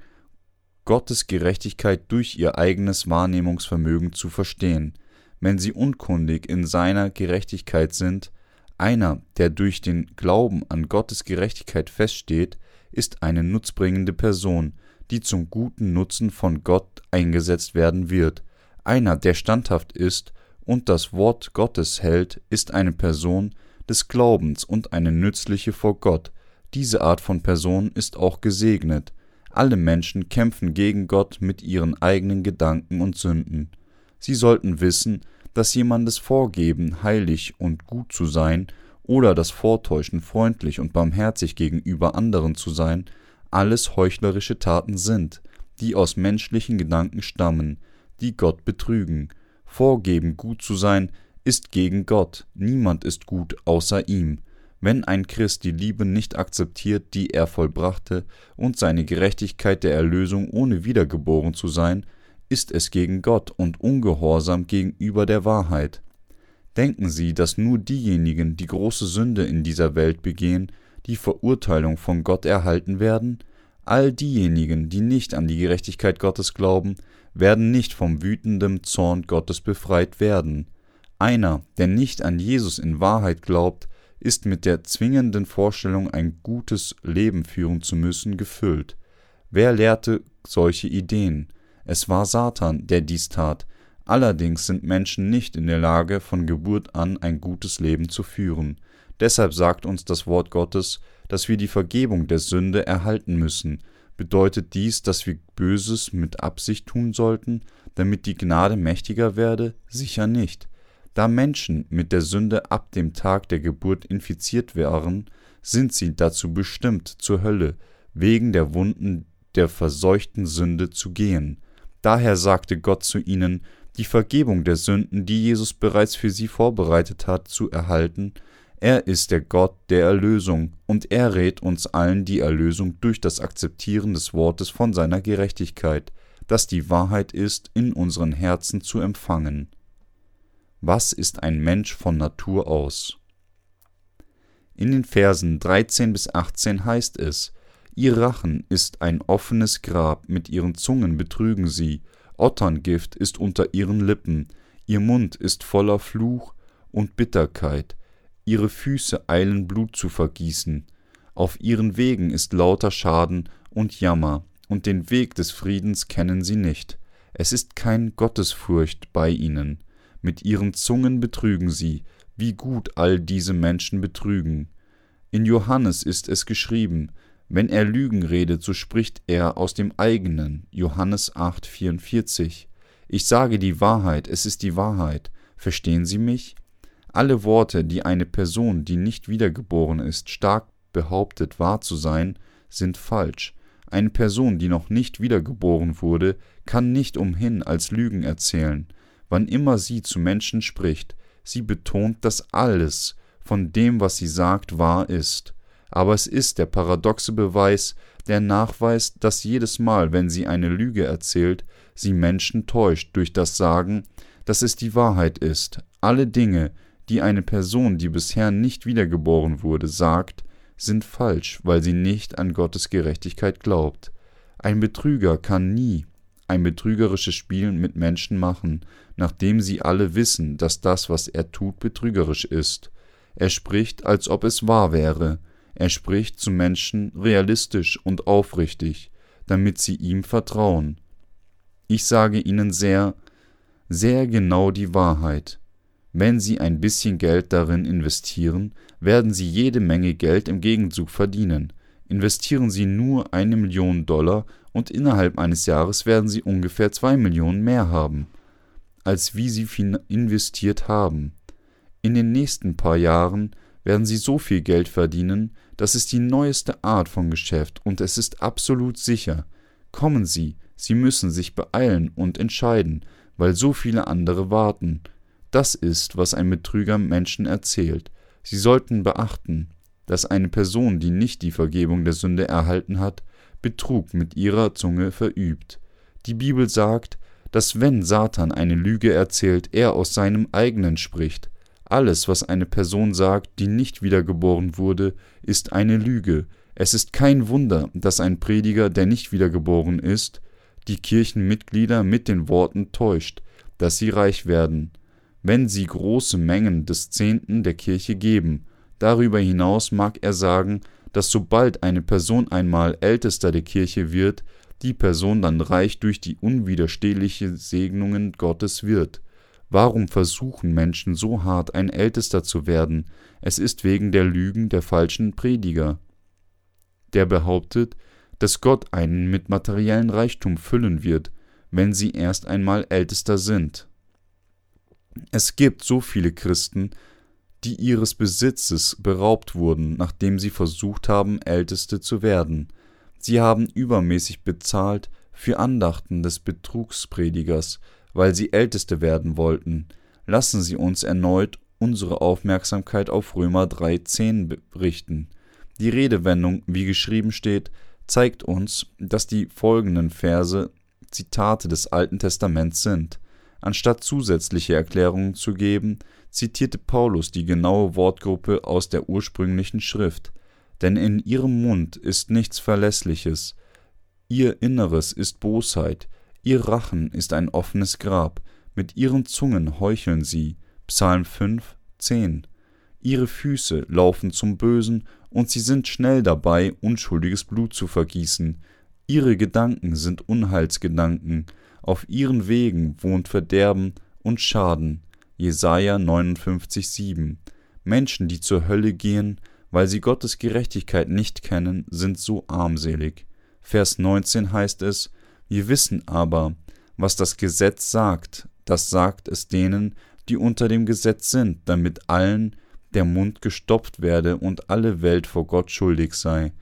S1: Gottes Gerechtigkeit durch ihr eigenes Wahrnehmungsvermögen zu verstehen. Wenn sie unkundig in seiner Gerechtigkeit sind, einer, der durch den Glauben an Gottes Gerechtigkeit feststeht, ist eine nutzbringende Person, die zum guten Nutzen von Gott eingesetzt werden wird. Einer, der standhaft ist und das Wort Gottes hält, ist eine Person des Glaubens und eine nützliche vor Gott. Diese Art von Person ist auch gesegnet. Alle Menschen kämpfen gegen Gott mit ihren eigenen Gedanken und Sünden. Sie sollten wissen, dass jemandes Vorgeben, heilig und gut zu sein, oder das Vortäuschen, freundlich und barmherzig gegenüber anderen zu sein, alles heuchlerische Taten sind, die aus menschlichen Gedanken stammen, die Gott betrügen. Vorgeben, gut zu sein, ist gegen Gott, niemand ist gut außer ihm. Wenn ein Christ die Liebe nicht akzeptiert, die er vollbrachte, und seine Gerechtigkeit der Erlösung ohne wiedergeboren zu sein, ist es gegen Gott und ungehorsam gegenüber der Wahrheit. Denken Sie, dass nur diejenigen, die große Sünde in dieser Welt begehen, die Verurteilung von Gott erhalten werden? All diejenigen, die nicht an die Gerechtigkeit Gottes glauben, werden nicht vom wütenden Zorn Gottes befreit werden. Einer, der nicht an Jesus in Wahrheit glaubt, ist mit der zwingenden Vorstellung, ein gutes Leben führen zu müssen, gefüllt. Wer lehrte solche Ideen? Es war Satan, der dies tat. Allerdings sind Menschen nicht in der Lage, von Geburt an ein gutes Leben zu führen. Deshalb sagt uns das Wort Gottes, dass wir die Vergebung der Sünde erhalten müssen. Bedeutet dies, dass wir Böses mit Absicht tun sollten, damit die Gnade mächtiger werde? Sicher nicht. Da Menschen mit der Sünde ab dem Tag der Geburt infiziert waren, sind sie dazu bestimmt, zur Hölle, wegen der Wunden der verseuchten Sünde zu gehen. Daher sagte Gott zu ihnen, die Vergebung der Sünden, die Jesus bereits für sie vorbereitet hat, zu erhalten. Er ist der Gott der Erlösung, und er rät uns allen die Erlösung durch das Akzeptieren des Wortes von seiner Gerechtigkeit, das die Wahrheit ist, in unseren Herzen zu empfangen. Was ist ein Mensch von Natur aus? In den Versen 13 bis 18 heißt es, Ihr Rachen ist ein offenes Grab, mit ihren Zungen betrügen sie, Otterngift ist unter ihren Lippen, ihr Mund ist voller Fluch und Bitterkeit, ihre Füße eilen Blut zu vergießen, auf ihren Wegen ist lauter Schaden und Jammer, und den Weg des Friedens kennen sie nicht. Es ist kein Gottesfurcht bei ihnen. Mit ihren Zungen betrügen sie, wie gut all diese Menschen betrügen. In Johannes ist es geschrieben, wenn er Lügen redet, so spricht er aus dem eigenen. Johannes 8,44. Ich sage die Wahrheit, es ist die Wahrheit. Verstehen Sie mich? Alle Worte, die eine Person, die nicht wiedergeboren ist, stark behauptet wahr zu sein, sind falsch. Eine Person, die noch nicht wiedergeboren wurde, kann nicht umhin als Lügen erzählen. Wann immer sie zu Menschen spricht, sie betont, dass alles von dem, was sie sagt, wahr ist aber es ist der paradoxe Beweis, der nachweist, dass jedes Mal, wenn sie eine Lüge erzählt, sie Menschen täuscht durch das Sagen, dass es die Wahrheit ist. Alle Dinge, die eine Person, die bisher nicht wiedergeboren wurde, sagt, sind falsch, weil sie nicht an Gottes Gerechtigkeit glaubt. Ein Betrüger kann nie ein betrügerisches Spiel mit Menschen machen, nachdem sie alle wissen, dass das, was er tut, betrügerisch ist. Er spricht, als ob es wahr wäre, er spricht zu Menschen realistisch und aufrichtig, damit sie ihm vertrauen. Ich sage ihnen sehr, sehr genau die Wahrheit. Wenn sie ein bisschen Geld darin investieren, werden sie jede Menge Geld im Gegenzug verdienen. investieren Sie nur eine Million Dollar und innerhalb eines Jahres werden Sie ungefähr zwei Millionen mehr haben, als wie Sie investiert haben. In den nächsten paar Jahren werden Sie so viel Geld verdienen, das ist die neueste Art von Geschäft und es ist absolut sicher. Kommen Sie, Sie müssen sich beeilen und entscheiden, weil so viele andere warten. Das ist, was ein Betrüger Menschen erzählt. Sie sollten beachten, dass eine Person, die nicht die Vergebung der Sünde erhalten hat, Betrug mit ihrer Zunge verübt. Die Bibel sagt, dass wenn Satan eine Lüge erzählt, er aus seinem eigenen spricht. Alles, was eine Person sagt, die nicht wiedergeboren wurde, ist eine Lüge. Es ist kein Wunder, dass ein Prediger, der nicht wiedergeboren ist, die Kirchenmitglieder mit den Worten täuscht, dass sie reich werden, wenn sie große Mengen des Zehnten der Kirche geben. Darüber hinaus mag er sagen, dass sobald eine Person einmal Ältester der Kirche wird, die Person dann reich durch die unwiderstehliche Segnungen Gottes wird. Warum versuchen Menschen so hart, ein Ältester zu werden? Es ist wegen der Lügen der falschen Prediger. Der behauptet, dass Gott einen mit materiellen Reichtum füllen wird, wenn sie erst einmal Ältester sind. Es gibt so viele Christen, die ihres Besitzes beraubt wurden, nachdem sie versucht haben, Älteste zu werden. Sie haben übermäßig bezahlt für Andachten des Betrugspredigers, weil sie Älteste werden wollten. Lassen Sie uns erneut unsere Aufmerksamkeit auf Römer 3,10 richten. Die Redewendung, wie geschrieben steht, zeigt uns, dass die folgenden Verse Zitate des Alten Testaments sind. Anstatt zusätzliche Erklärungen zu geben, zitierte Paulus die genaue Wortgruppe aus der ursprünglichen Schrift. Denn in ihrem Mund ist nichts Verlässliches, ihr Inneres ist Bosheit, ihr Rachen ist ein offenes Grab, mit ihren Zungen heucheln sie. Psalm 5, 10. Ihre Füße laufen zum Bösen und sie sind schnell dabei, unschuldiges Blut zu vergießen. Ihre Gedanken sind Unheilsgedanken, auf ihren Wegen wohnt Verderben und Schaden. Jesaja 59,7 Menschen, die zur Hölle gehen, weil sie Gottes Gerechtigkeit nicht kennen, sind so armselig. Vers 19 heißt es: Wir wissen aber, was das Gesetz sagt, das sagt es denen, die unter dem Gesetz sind, damit allen, der Mund gestopft werde und alle Welt vor Gott schuldig sei.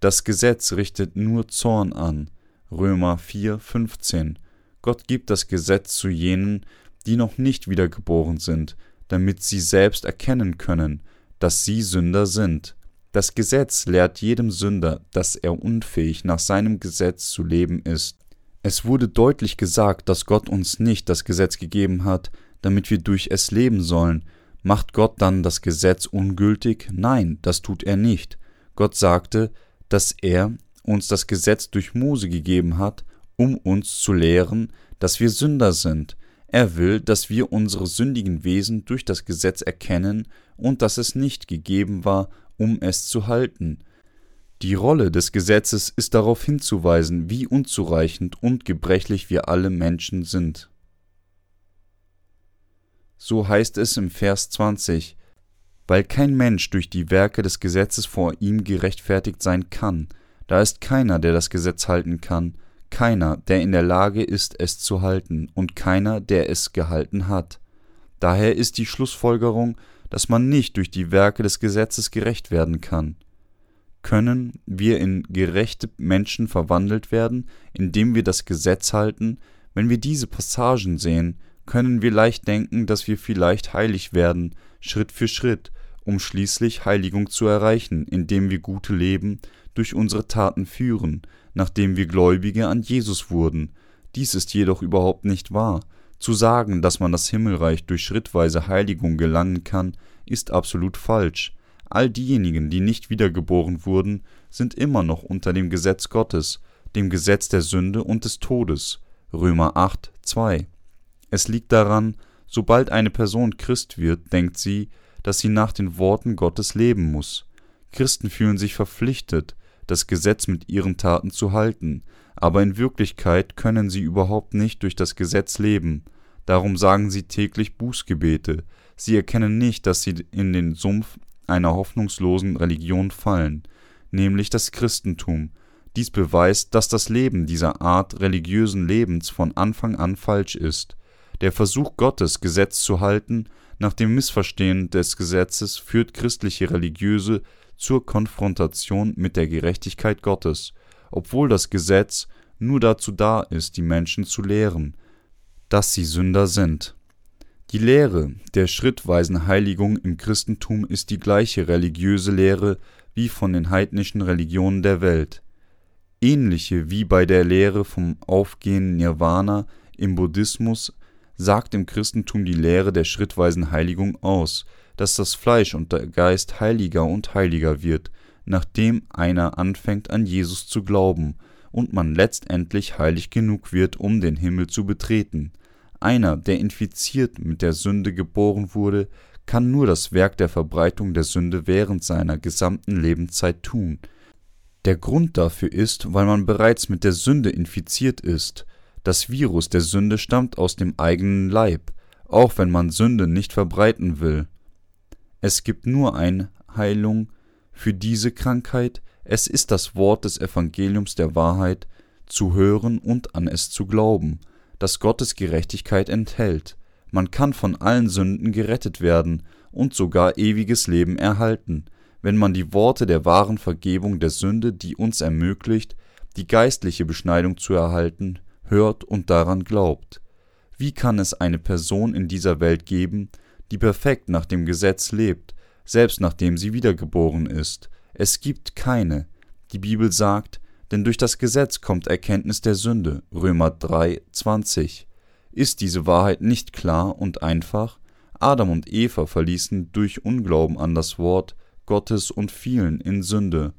S1: Das Gesetz richtet nur Zorn an. Römer 4, 15. Gott gibt das Gesetz zu jenen, die noch nicht wiedergeboren sind, damit sie selbst erkennen können, dass sie Sünder sind. Das Gesetz lehrt jedem Sünder, dass er unfähig nach seinem Gesetz zu leben ist. Es wurde deutlich gesagt, dass Gott uns nicht das Gesetz gegeben hat, damit wir durch es leben sollen, Macht Gott dann das Gesetz ungültig? Nein, das tut er nicht. Gott sagte, dass er uns das Gesetz durch Mose gegeben hat, um uns zu lehren, dass wir Sünder sind. Er will, dass wir unsere sündigen Wesen durch das Gesetz erkennen und dass es nicht gegeben war, um es zu halten. Die Rolle des Gesetzes ist darauf hinzuweisen, wie unzureichend und gebrechlich wir alle Menschen sind. So heißt es im Vers 20, weil kein Mensch durch die Werke des Gesetzes vor ihm gerechtfertigt sein kann, da ist keiner, der das Gesetz halten kann, keiner, der in der Lage ist, es zu halten, und keiner, der es gehalten hat. Daher ist die Schlussfolgerung, dass man nicht durch die Werke des Gesetzes gerecht werden kann. Können wir in gerechte Menschen verwandelt werden, indem wir das Gesetz halten? Wenn wir diese Passagen sehen, können wir leicht denken, dass wir vielleicht heilig werden, Schritt für Schritt, um schließlich Heiligung zu erreichen, indem wir gute Leben durch unsere Taten führen, nachdem wir Gläubige an Jesus wurden. Dies ist jedoch überhaupt nicht wahr. Zu sagen, dass man das Himmelreich durch schrittweise Heiligung gelangen kann, ist absolut falsch. All diejenigen, die nicht wiedergeboren wurden, sind immer noch unter dem Gesetz Gottes, dem Gesetz der Sünde und des Todes. Römer 8, 2. Es liegt daran, sobald eine Person Christ wird, denkt sie, dass sie nach den Worten Gottes leben muss. Christen fühlen sich verpflichtet, das Gesetz mit ihren Taten zu halten, aber in Wirklichkeit können sie überhaupt nicht durch das Gesetz leben. Darum sagen sie täglich Bußgebete. Sie erkennen nicht, dass sie in den Sumpf einer hoffnungslosen Religion fallen. nämlich das Christentum. Dies beweist, dass das Leben dieser Art religiösen Lebens von Anfang an falsch ist. Der Versuch Gottes, Gesetz zu halten, nach dem Missverstehen des Gesetzes führt christliche Religiöse zur Konfrontation mit der Gerechtigkeit Gottes, obwohl das Gesetz nur dazu da ist, die Menschen zu lehren, dass sie Sünder sind. Die Lehre der schrittweisen Heiligung im Christentum ist die gleiche religiöse Lehre wie von den heidnischen Religionen der Welt. Ähnliche wie bei der Lehre vom aufgehenden Nirvana im Buddhismus sagt im Christentum die Lehre der schrittweisen Heiligung aus, dass das Fleisch und der Geist heiliger und heiliger wird, nachdem einer anfängt an Jesus zu glauben und man letztendlich heilig genug wird, um den Himmel zu betreten. Einer, der infiziert mit der Sünde geboren wurde, kann nur das Werk der Verbreitung der Sünde während seiner gesamten Lebenszeit tun. Der Grund dafür ist, weil man bereits mit der Sünde infiziert ist, das Virus der Sünde stammt aus dem eigenen Leib, auch wenn man Sünde nicht verbreiten will. Es gibt nur eine Heilung für diese Krankheit, es ist das Wort des Evangeliums der Wahrheit, zu hören und an es zu glauben, das Gottes Gerechtigkeit enthält. Man kann von allen Sünden gerettet werden und sogar ewiges Leben erhalten, wenn man die Worte der wahren Vergebung der Sünde, die uns ermöglicht, die geistliche Beschneidung zu erhalten, hört und daran glaubt. Wie kann es eine Person in dieser Welt geben, die perfekt nach dem Gesetz lebt, selbst nachdem sie wiedergeboren ist? Es gibt keine. Die Bibel sagt, denn durch das Gesetz kommt Erkenntnis der Sünde. Römer 3, 20. Ist diese Wahrheit nicht klar und einfach? Adam und Eva verließen durch Unglauben an das Wort Gottes und fielen in Sünde,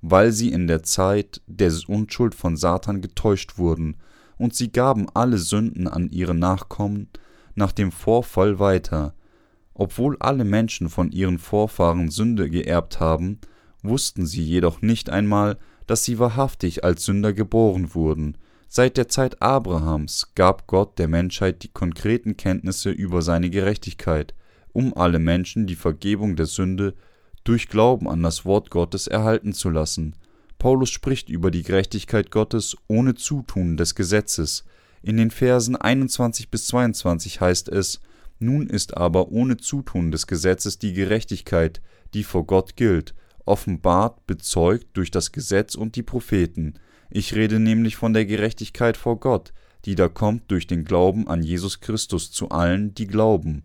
S1: weil sie in der Zeit der Unschuld von Satan getäuscht wurden und sie gaben alle Sünden an ihre Nachkommen nach dem Vorfall weiter. Obwohl alle Menschen von ihren Vorfahren Sünde geerbt haben, wussten sie jedoch nicht einmal, dass sie wahrhaftig als Sünder geboren wurden. Seit der Zeit Abrahams gab Gott der Menschheit die konkreten Kenntnisse über seine Gerechtigkeit, um alle Menschen die Vergebung der Sünde durch Glauben an das Wort Gottes erhalten zu lassen. Paulus spricht über die Gerechtigkeit Gottes ohne Zutun des Gesetzes. In den Versen 21 bis 22 heißt es: Nun ist aber ohne Zutun des Gesetzes die Gerechtigkeit, die vor Gott gilt, offenbart, bezeugt durch das Gesetz und die Propheten. Ich rede nämlich von der Gerechtigkeit vor Gott, die da kommt durch den Glauben an Jesus Christus zu allen, die glauben.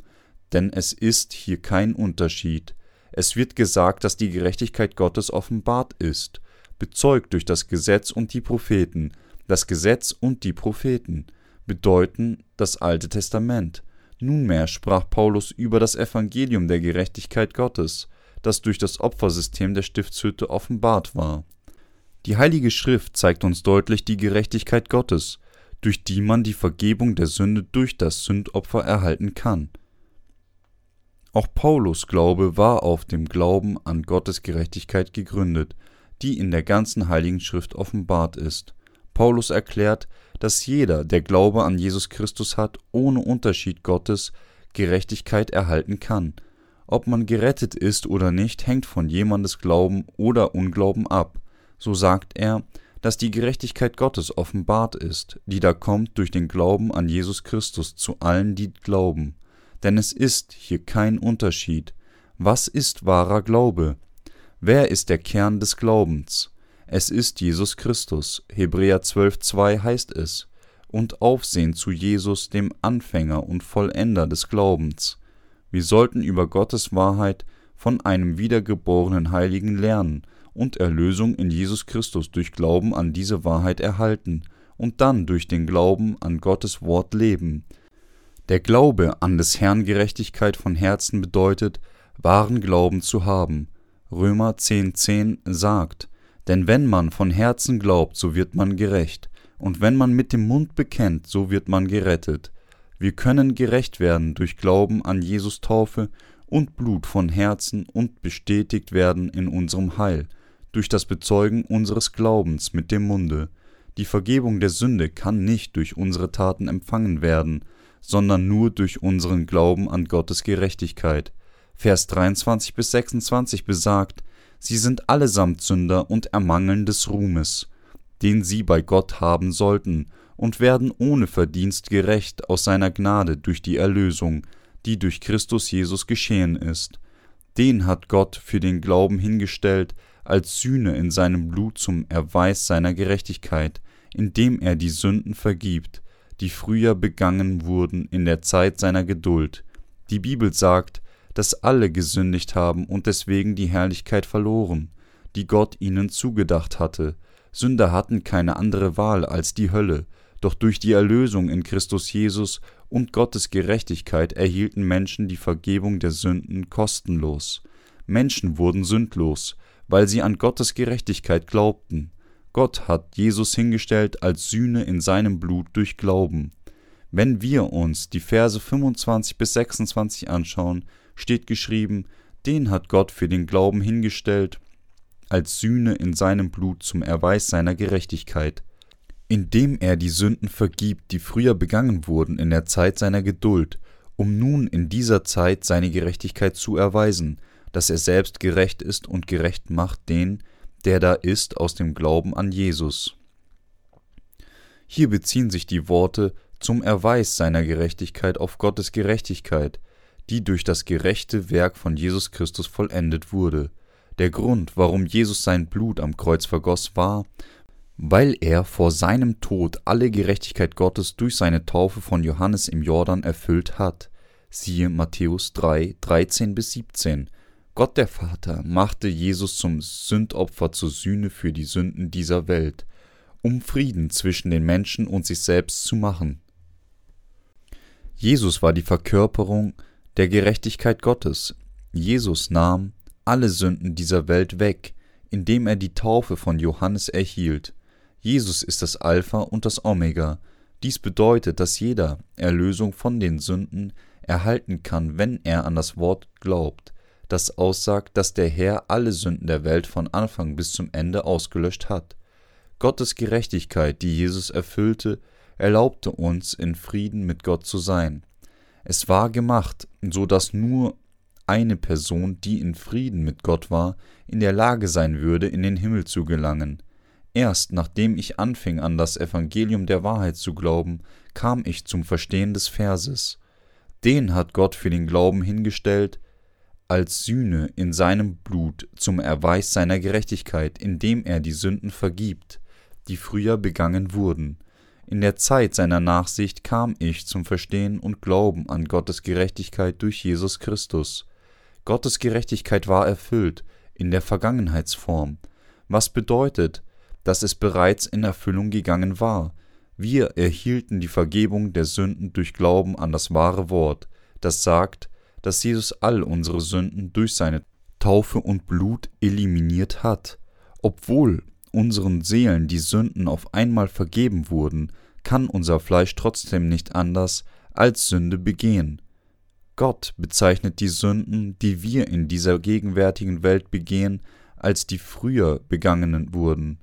S1: Denn es ist hier kein Unterschied. Es wird gesagt, dass die Gerechtigkeit Gottes offenbart ist bezeugt durch das Gesetz und die Propheten. Das Gesetz und die Propheten bedeuten das Alte Testament. Nunmehr sprach Paulus über das Evangelium der Gerechtigkeit Gottes, das durch das Opfersystem der Stiftshütte offenbart war. Die Heilige Schrift zeigt uns deutlich die Gerechtigkeit Gottes, durch die man die Vergebung der Sünde durch das Sündopfer erhalten kann. Auch Paulus Glaube war auf dem Glauben an Gottes Gerechtigkeit gegründet, die in der ganzen Heiligen Schrift offenbart ist. Paulus erklärt, dass jeder, der Glaube an Jesus Christus hat, ohne Unterschied Gottes Gerechtigkeit erhalten kann. Ob man gerettet ist oder nicht, hängt von jemandes Glauben oder Unglauben ab. So sagt er, dass die Gerechtigkeit Gottes offenbart ist, die da kommt durch den Glauben an Jesus Christus zu allen, die glauben. Denn es ist hier kein Unterschied. Was ist wahrer Glaube? Wer ist der Kern des Glaubens? Es ist Jesus Christus. Hebräer 12,2 heißt es. Und Aufsehen zu Jesus, dem Anfänger und Vollender des Glaubens. Wir sollten über Gottes Wahrheit von einem wiedergeborenen Heiligen lernen und Erlösung in Jesus Christus durch Glauben an diese Wahrheit erhalten und dann durch den Glauben an Gottes Wort leben. Der Glaube an des Herrn Gerechtigkeit von Herzen bedeutet, wahren Glauben zu haben, Römer 10,10 10 sagt: Denn wenn man von Herzen glaubt, so wird man gerecht, und wenn man mit dem Mund bekennt, so wird man gerettet. Wir können gerecht werden durch Glauben an Jesus Taufe und Blut von Herzen und bestätigt werden in unserem Heil, durch das Bezeugen unseres Glaubens mit dem Munde. Die Vergebung der Sünde kann nicht durch unsere Taten empfangen werden, sondern nur durch unseren Glauben an Gottes Gerechtigkeit. Vers 23 bis 26 besagt, Sie sind allesamt Sünder und ermangeln des Ruhmes, den sie bei Gott haben sollten, und werden ohne Verdienst gerecht aus seiner Gnade durch die Erlösung, die durch Christus Jesus geschehen ist. Den hat Gott für den Glauben hingestellt, als Sühne in seinem Blut zum Erweis seiner Gerechtigkeit, indem er die Sünden vergibt, die früher begangen wurden in der Zeit seiner Geduld. Die Bibel sagt, dass alle gesündigt haben und deswegen die Herrlichkeit verloren, die Gott ihnen zugedacht hatte. Sünder hatten keine andere Wahl als die Hölle, doch durch die Erlösung in Christus Jesus und Gottes Gerechtigkeit erhielten Menschen die Vergebung der Sünden kostenlos. Menschen wurden sündlos, weil sie an Gottes Gerechtigkeit glaubten. Gott hat Jesus hingestellt als Sühne in seinem Blut durch Glauben. Wenn wir uns die Verse 25 bis 26 anschauen, steht geschrieben, den hat Gott für den Glauben hingestellt, als Sühne in seinem Blut zum Erweis seiner Gerechtigkeit, indem er die Sünden vergibt, die früher begangen wurden in der Zeit seiner Geduld, um nun in dieser Zeit seine Gerechtigkeit zu erweisen, dass er selbst gerecht ist und gerecht macht den, der da ist, aus dem Glauben an Jesus. Hier beziehen sich die Worte zum Erweis seiner Gerechtigkeit auf Gottes Gerechtigkeit, die durch das gerechte Werk von Jesus Christus vollendet wurde. Der Grund, warum Jesus sein Blut am Kreuz vergoss, war, weil er vor seinem Tod alle Gerechtigkeit Gottes durch seine Taufe von Johannes im Jordan erfüllt hat. Siehe Matthäus 3, 13 bis 17. Gott der Vater machte Jesus zum Sündopfer zur Sühne für die Sünden dieser Welt, um Frieden zwischen den Menschen und sich selbst zu machen. Jesus war die Verkörperung der Gerechtigkeit Gottes. Jesus nahm alle Sünden dieser Welt weg, indem er die Taufe von Johannes erhielt. Jesus ist das Alpha und das Omega. Dies bedeutet, dass jeder Erlösung von den Sünden erhalten kann, wenn er an das Wort glaubt, das aussagt, dass der Herr alle Sünden der Welt von Anfang bis zum Ende ausgelöscht hat. Gottes Gerechtigkeit, die Jesus erfüllte, erlaubte uns in Frieden mit Gott zu sein. Es war gemacht, so dass nur eine Person, die in Frieden mit Gott war, in der Lage sein würde, in den Himmel zu gelangen. Erst nachdem ich anfing an das Evangelium der Wahrheit zu glauben, kam ich zum Verstehen des Verses. Den hat Gott für den Glauben hingestellt, als Sühne in seinem Blut zum Erweis seiner Gerechtigkeit, indem er die Sünden vergibt, die früher begangen wurden. In der Zeit seiner Nachsicht kam ich zum Verstehen und Glauben an Gottes Gerechtigkeit durch Jesus Christus. Gottes Gerechtigkeit war erfüllt in der Vergangenheitsform, was bedeutet, dass es bereits in Erfüllung gegangen war. Wir erhielten die Vergebung der Sünden durch Glauben an das wahre Wort, das sagt, dass Jesus all unsere Sünden durch seine Taufe und Blut eliminiert hat. Obwohl unseren Seelen die Sünden auf einmal vergeben wurden, kann unser Fleisch trotzdem nicht anders als Sünde begehen. Gott bezeichnet die Sünden, die wir in dieser gegenwärtigen Welt begehen, als die früher begangenen wurden.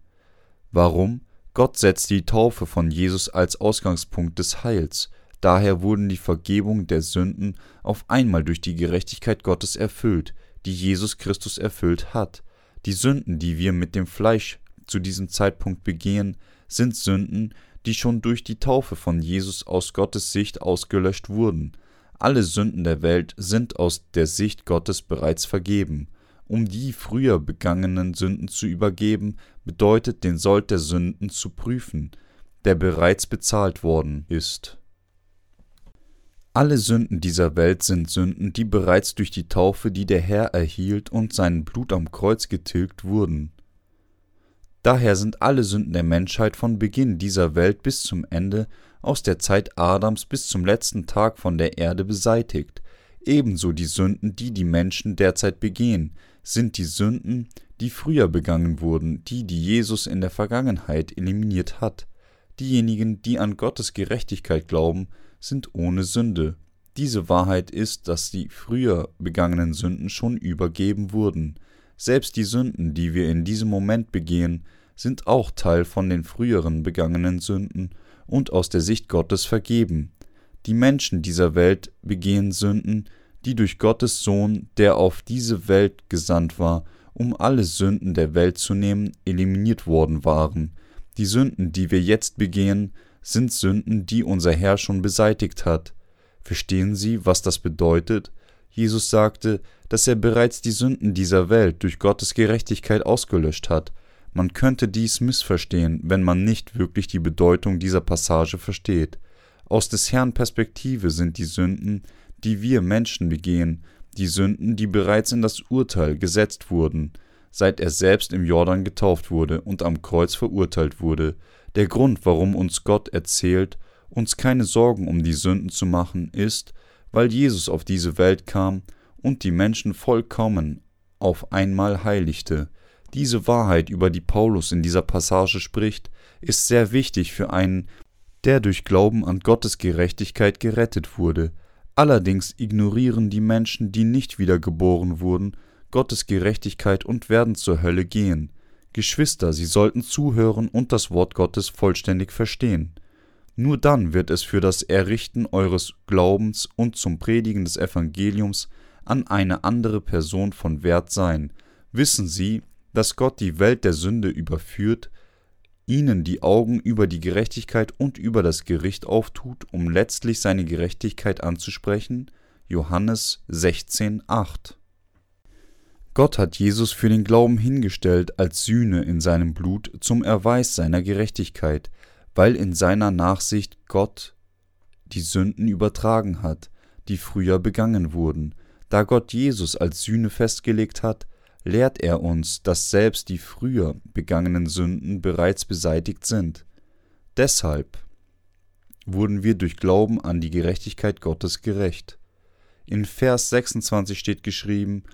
S1: Warum? Gott setzt die Taufe von Jesus als Ausgangspunkt des Heils, daher wurden die Vergebung der Sünden auf einmal durch die Gerechtigkeit Gottes erfüllt, die Jesus Christus erfüllt hat. Die Sünden, die wir mit dem Fleisch zu diesem Zeitpunkt begehen, sind Sünden, die schon durch die Taufe von Jesus aus Gottes Sicht ausgelöscht wurden. Alle Sünden der Welt sind aus der Sicht Gottes bereits vergeben. Um die früher begangenen Sünden zu übergeben, bedeutet den Sold der Sünden zu prüfen, der bereits bezahlt worden ist. Alle Sünden dieser Welt sind Sünden, die bereits durch die Taufe, die der Herr erhielt und sein Blut am Kreuz getilgt wurden. Daher sind alle Sünden der Menschheit von Beginn dieser Welt bis zum Ende, aus der Zeit Adams bis zum letzten Tag von der Erde beseitigt. Ebenso die Sünden, die die Menschen derzeit begehen, sind die Sünden, die früher begangen wurden, die, die Jesus in der Vergangenheit eliminiert hat. Diejenigen, die an Gottes Gerechtigkeit glauben, sind ohne Sünde. Diese Wahrheit ist, dass die früher begangenen Sünden schon übergeben wurden. Selbst die Sünden, die wir in diesem Moment begehen, sind auch Teil von den früheren begangenen Sünden und aus der Sicht Gottes vergeben. Die Menschen dieser Welt begehen Sünden, die durch Gottes Sohn, der auf diese Welt gesandt war, um alle Sünden der Welt zu nehmen, eliminiert worden waren. Die Sünden, die wir jetzt begehen, sind Sünden, die unser Herr schon beseitigt hat. Verstehen Sie, was das bedeutet? Jesus sagte, dass er bereits die Sünden dieser Welt durch Gottes Gerechtigkeit ausgelöscht hat. Man könnte dies missverstehen, wenn man nicht wirklich die Bedeutung dieser Passage versteht. Aus des Herrn Perspektive sind die Sünden, die wir Menschen begehen, die Sünden, die bereits in das Urteil gesetzt wurden, seit er selbst im Jordan getauft wurde und am Kreuz verurteilt wurde. Der Grund, warum uns Gott erzählt, uns keine Sorgen um die Sünden zu machen, ist, weil Jesus auf diese Welt kam und die Menschen vollkommen auf einmal heiligte. Diese Wahrheit, über die Paulus in dieser Passage spricht, ist sehr wichtig für einen, der durch Glauben an Gottes Gerechtigkeit gerettet wurde. Allerdings ignorieren die Menschen, die nicht wiedergeboren wurden, Gottes Gerechtigkeit und werden zur Hölle gehen. Geschwister, sie sollten zuhören und das Wort Gottes vollständig verstehen. Nur dann wird es für das Errichten eures Glaubens und zum Predigen des Evangeliums an eine andere Person von Wert sein. Wissen Sie, dass Gott die Welt der Sünde überführt, ihnen die Augen über die Gerechtigkeit und über das Gericht auftut, um letztlich seine Gerechtigkeit anzusprechen? Johannes 16, 8. Gott hat Jesus für den Glauben hingestellt als Sühne in seinem Blut zum Erweis seiner Gerechtigkeit, weil in seiner Nachsicht Gott die Sünden übertragen hat, die früher begangen wurden. Da Gott Jesus als Sühne festgelegt hat, lehrt er uns, dass selbst die früher begangenen Sünden bereits beseitigt sind. Deshalb wurden wir durch Glauben an die Gerechtigkeit Gottes gerecht. In Vers 26 steht geschrieben,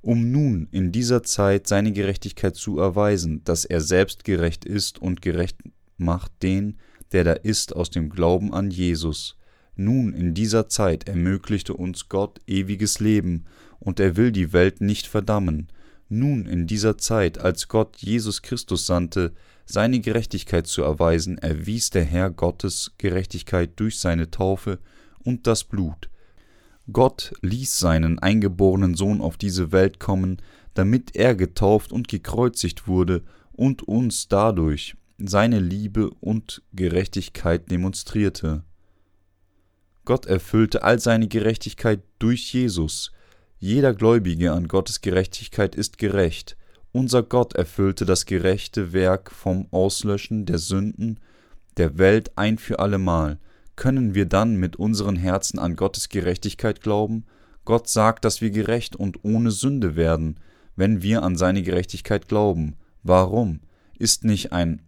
S1: um nun in dieser Zeit seine Gerechtigkeit zu erweisen, dass er selbst gerecht ist und gerecht macht den, der da ist, aus dem Glauben an Jesus. Nun in dieser Zeit ermöglichte uns Gott ewiges Leben, und er will die Welt nicht verdammen, nun in dieser Zeit, als Gott Jesus Christus sandte, seine Gerechtigkeit zu erweisen, erwies der Herr Gottes Gerechtigkeit durch seine Taufe und das Blut. Gott ließ seinen eingeborenen Sohn auf diese Welt kommen, damit er getauft und gekreuzigt wurde und uns dadurch seine Liebe und Gerechtigkeit demonstrierte. Gott erfüllte all seine Gerechtigkeit durch Jesus, jeder Gläubige an Gottes Gerechtigkeit ist gerecht. Unser Gott erfüllte das gerechte Werk vom Auslöschen der Sünden der Welt ein für allemal. Können wir dann mit unseren Herzen an Gottes Gerechtigkeit glauben? Gott sagt, dass wir gerecht und ohne Sünde werden, wenn wir an seine Gerechtigkeit glauben. Warum? Ist nicht ein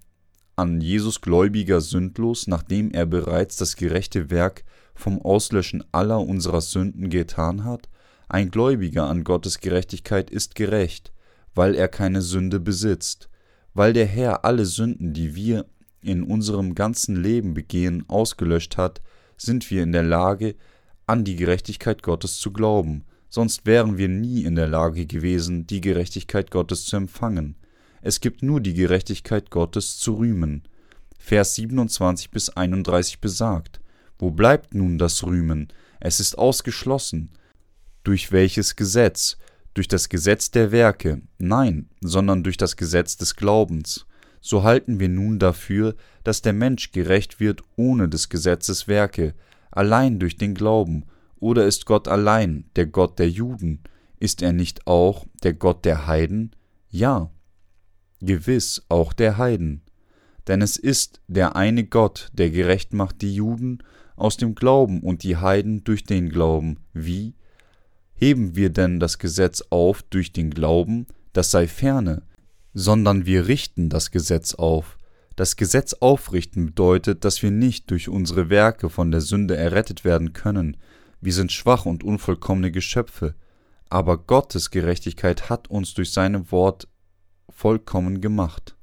S1: an Jesus Gläubiger sündlos, nachdem er bereits das gerechte Werk vom Auslöschen aller unserer Sünden getan hat? Ein Gläubiger an Gottes Gerechtigkeit ist gerecht, weil er keine Sünde besitzt, weil der Herr alle Sünden, die wir in unserem ganzen Leben begehen, ausgelöscht hat, sind wir in der Lage, an die Gerechtigkeit Gottes zu glauben, sonst wären wir nie in der Lage gewesen, die Gerechtigkeit Gottes zu empfangen. Es gibt nur die Gerechtigkeit Gottes zu rühmen. Vers 27 bis 31 besagt, Wo bleibt nun das Rühmen? Es ist ausgeschlossen. Durch welches Gesetz? Durch das Gesetz der Werke? Nein, sondern durch das Gesetz des Glaubens. So halten wir nun dafür, dass der Mensch gerecht wird ohne des Gesetzes Werke, allein durch den Glauben. Oder ist Gott allein der Gott der Juden? Ist er nicht auch der Gott der Heiden? Ja, gewiss auch der Heiden. Denn es ist der eine Gott, der gerecht macht die Juden aus dem Glauben und die Heiden durch den Glauben. Wie? Heben wir denn das Gesetz auf durch den Glauben, das sei ferne, sondern wir richten das Gesetz auf. Das Gesetz aufrichten bedeutet, dass wir nicht durch unsere Werke von der Sünde errettet werden können. Wir sind schwach und unvollkommene Geschöpfe, aber Gottes Gerechtigkeit hat uns durch sein Wort vollkommen gemacht.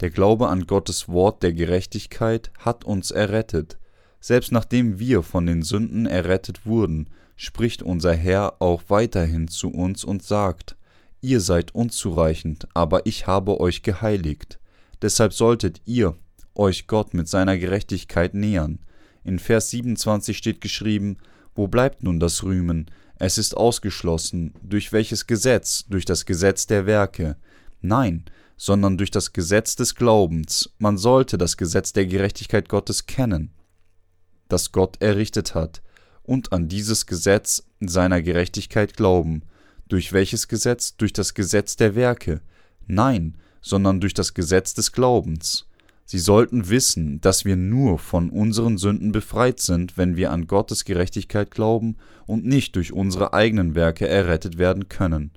S1: Der Glaube an Gottes Wort der Gerechtigkeit hat uns errettet. Selbst nachdem wir von den Sünden errettet wurden, spricht unser Herr auch weiterhin zu uns und sagt, Ihr seid unzureichend, aber ich habe euch geheiligt. Deshalb solltet ihr euch Gott mit seiner Gerechtigkeit nähern. In Vers 27 steht geschrieben, Wo bleibt nun das Rühmen? Es ist ausgeschlossen, durch welches Gesetz, durch das Gesetz der Werke. Nein, sondern durch das Gesetz des Glaubens. Man sollte das Gesetz der Gerechtigkeit Gottes kennen, das Gott errichtet hat, und an dieses Gesetz seiner Gerechtigkeit glauben. Durch welches Gesetz? Durch das Gesetz der Werke. Nein, sondern durch das Gesetz des Glaubens. Sie sollten wissen, dass wir nur von unseren Sünden befreit sind, wenn wir an Gottes Gerechtigkeit glauben und nicht durch unsere eigenen Werke errettet werden können.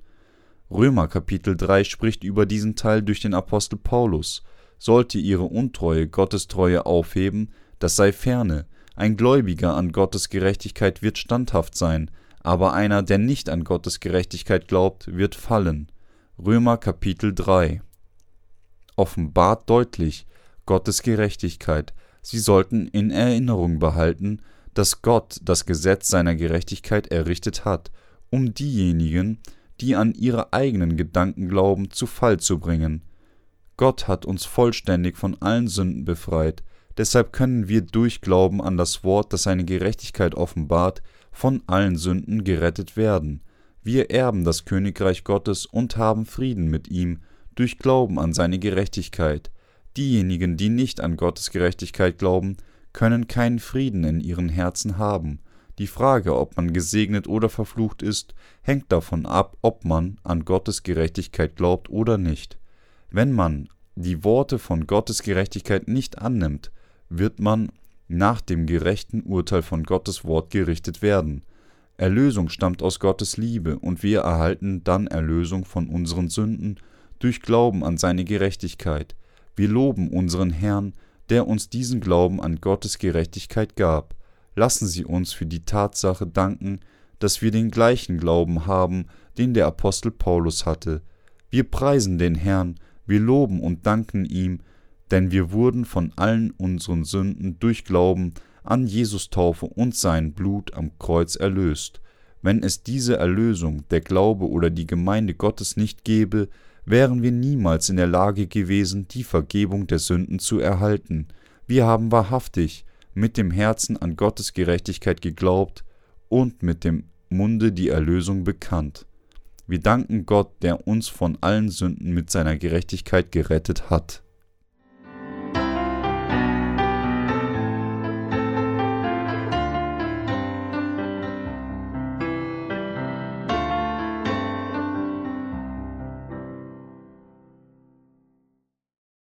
S1: Römer Kapitel 3 spricht über diesen Teil durch den Apostel Paulus. Sollte ihre Untreue Gottes Treue aufheben, das sei ferne. Ein Gläubiger an Gottes Gerechtigkeit wird standhaft sein, aber einer, der nicht an Gottes Gerechtigkeit glaubt, wird fallen. Römer Kapitel 3 offenbart deutlich Gottes Gerechtigkeit. Sie sollten in Erinnerung behalten, dass Gott das Gesetz seiner Gerechtigkeit errichtet hat, um diejenigen, die an ihre eigenen Gedanken glauben, zu Fall zu bringen. Gott hat uns vollständig von allen Sünden befreit, deshalb können wir durch Glauben an das Wort, das seine Gerechtigkeit offenbart, von allen Sünden gerettet werden. Wir erben das Königreich Gottes und haben Frieden mit ihm durch Glauben an seine Gerechtigkeit. Diejenigen, die nicht an Gottes Gerechtigkeit glauben, können keinen Frieden in ihren Herzen haben. Die Frage, ob man gesegnet oder verflucht ist, hängt davon ab, ob man an Gottes Gerechtigkeit glaubt oder nicht. Wenn man die Worte von Gottes Gerechtigkeit nicht annimmt, wird man nach dem gerechten Urteil von Gottes Wort gerichtet werden. Erlösung stammt aus Gottes Liebe, und wir erhalten dann Erlösung von unseren Sünden durch Glauben an seine Gerechtigkeit. Wir loben unseren Herrn, der uns diesen Glauben an Gottes Gerechtigkeit gab. Lassen Sie uns für die Tatsache danken, dass wir den gleichen Glauben haben, den der Apostel Paulus hatte. Wir preisen den Herrn, wir loben und danken ihm, denn wir wurden von allen unseren Sünden durch Glauben an Jesus Taufe und sein Blut am Kreuz erlöst. Wenn es diese Erlösung, der Glaube oder die Gemeinde Gottes nicht gäbe, wären wir niemals in der Lage gewesen, die Vergebung der Sünden zu erhalten. Wir haben wahrhaftig mit dem Herzen an Gottes Gerechtigkeit geglaubt und mit dem Munde die Erlösung bekannt. Wir danken Gott, der uns von allen Sünden mit seiner Gerechtigkeit gerettet hat.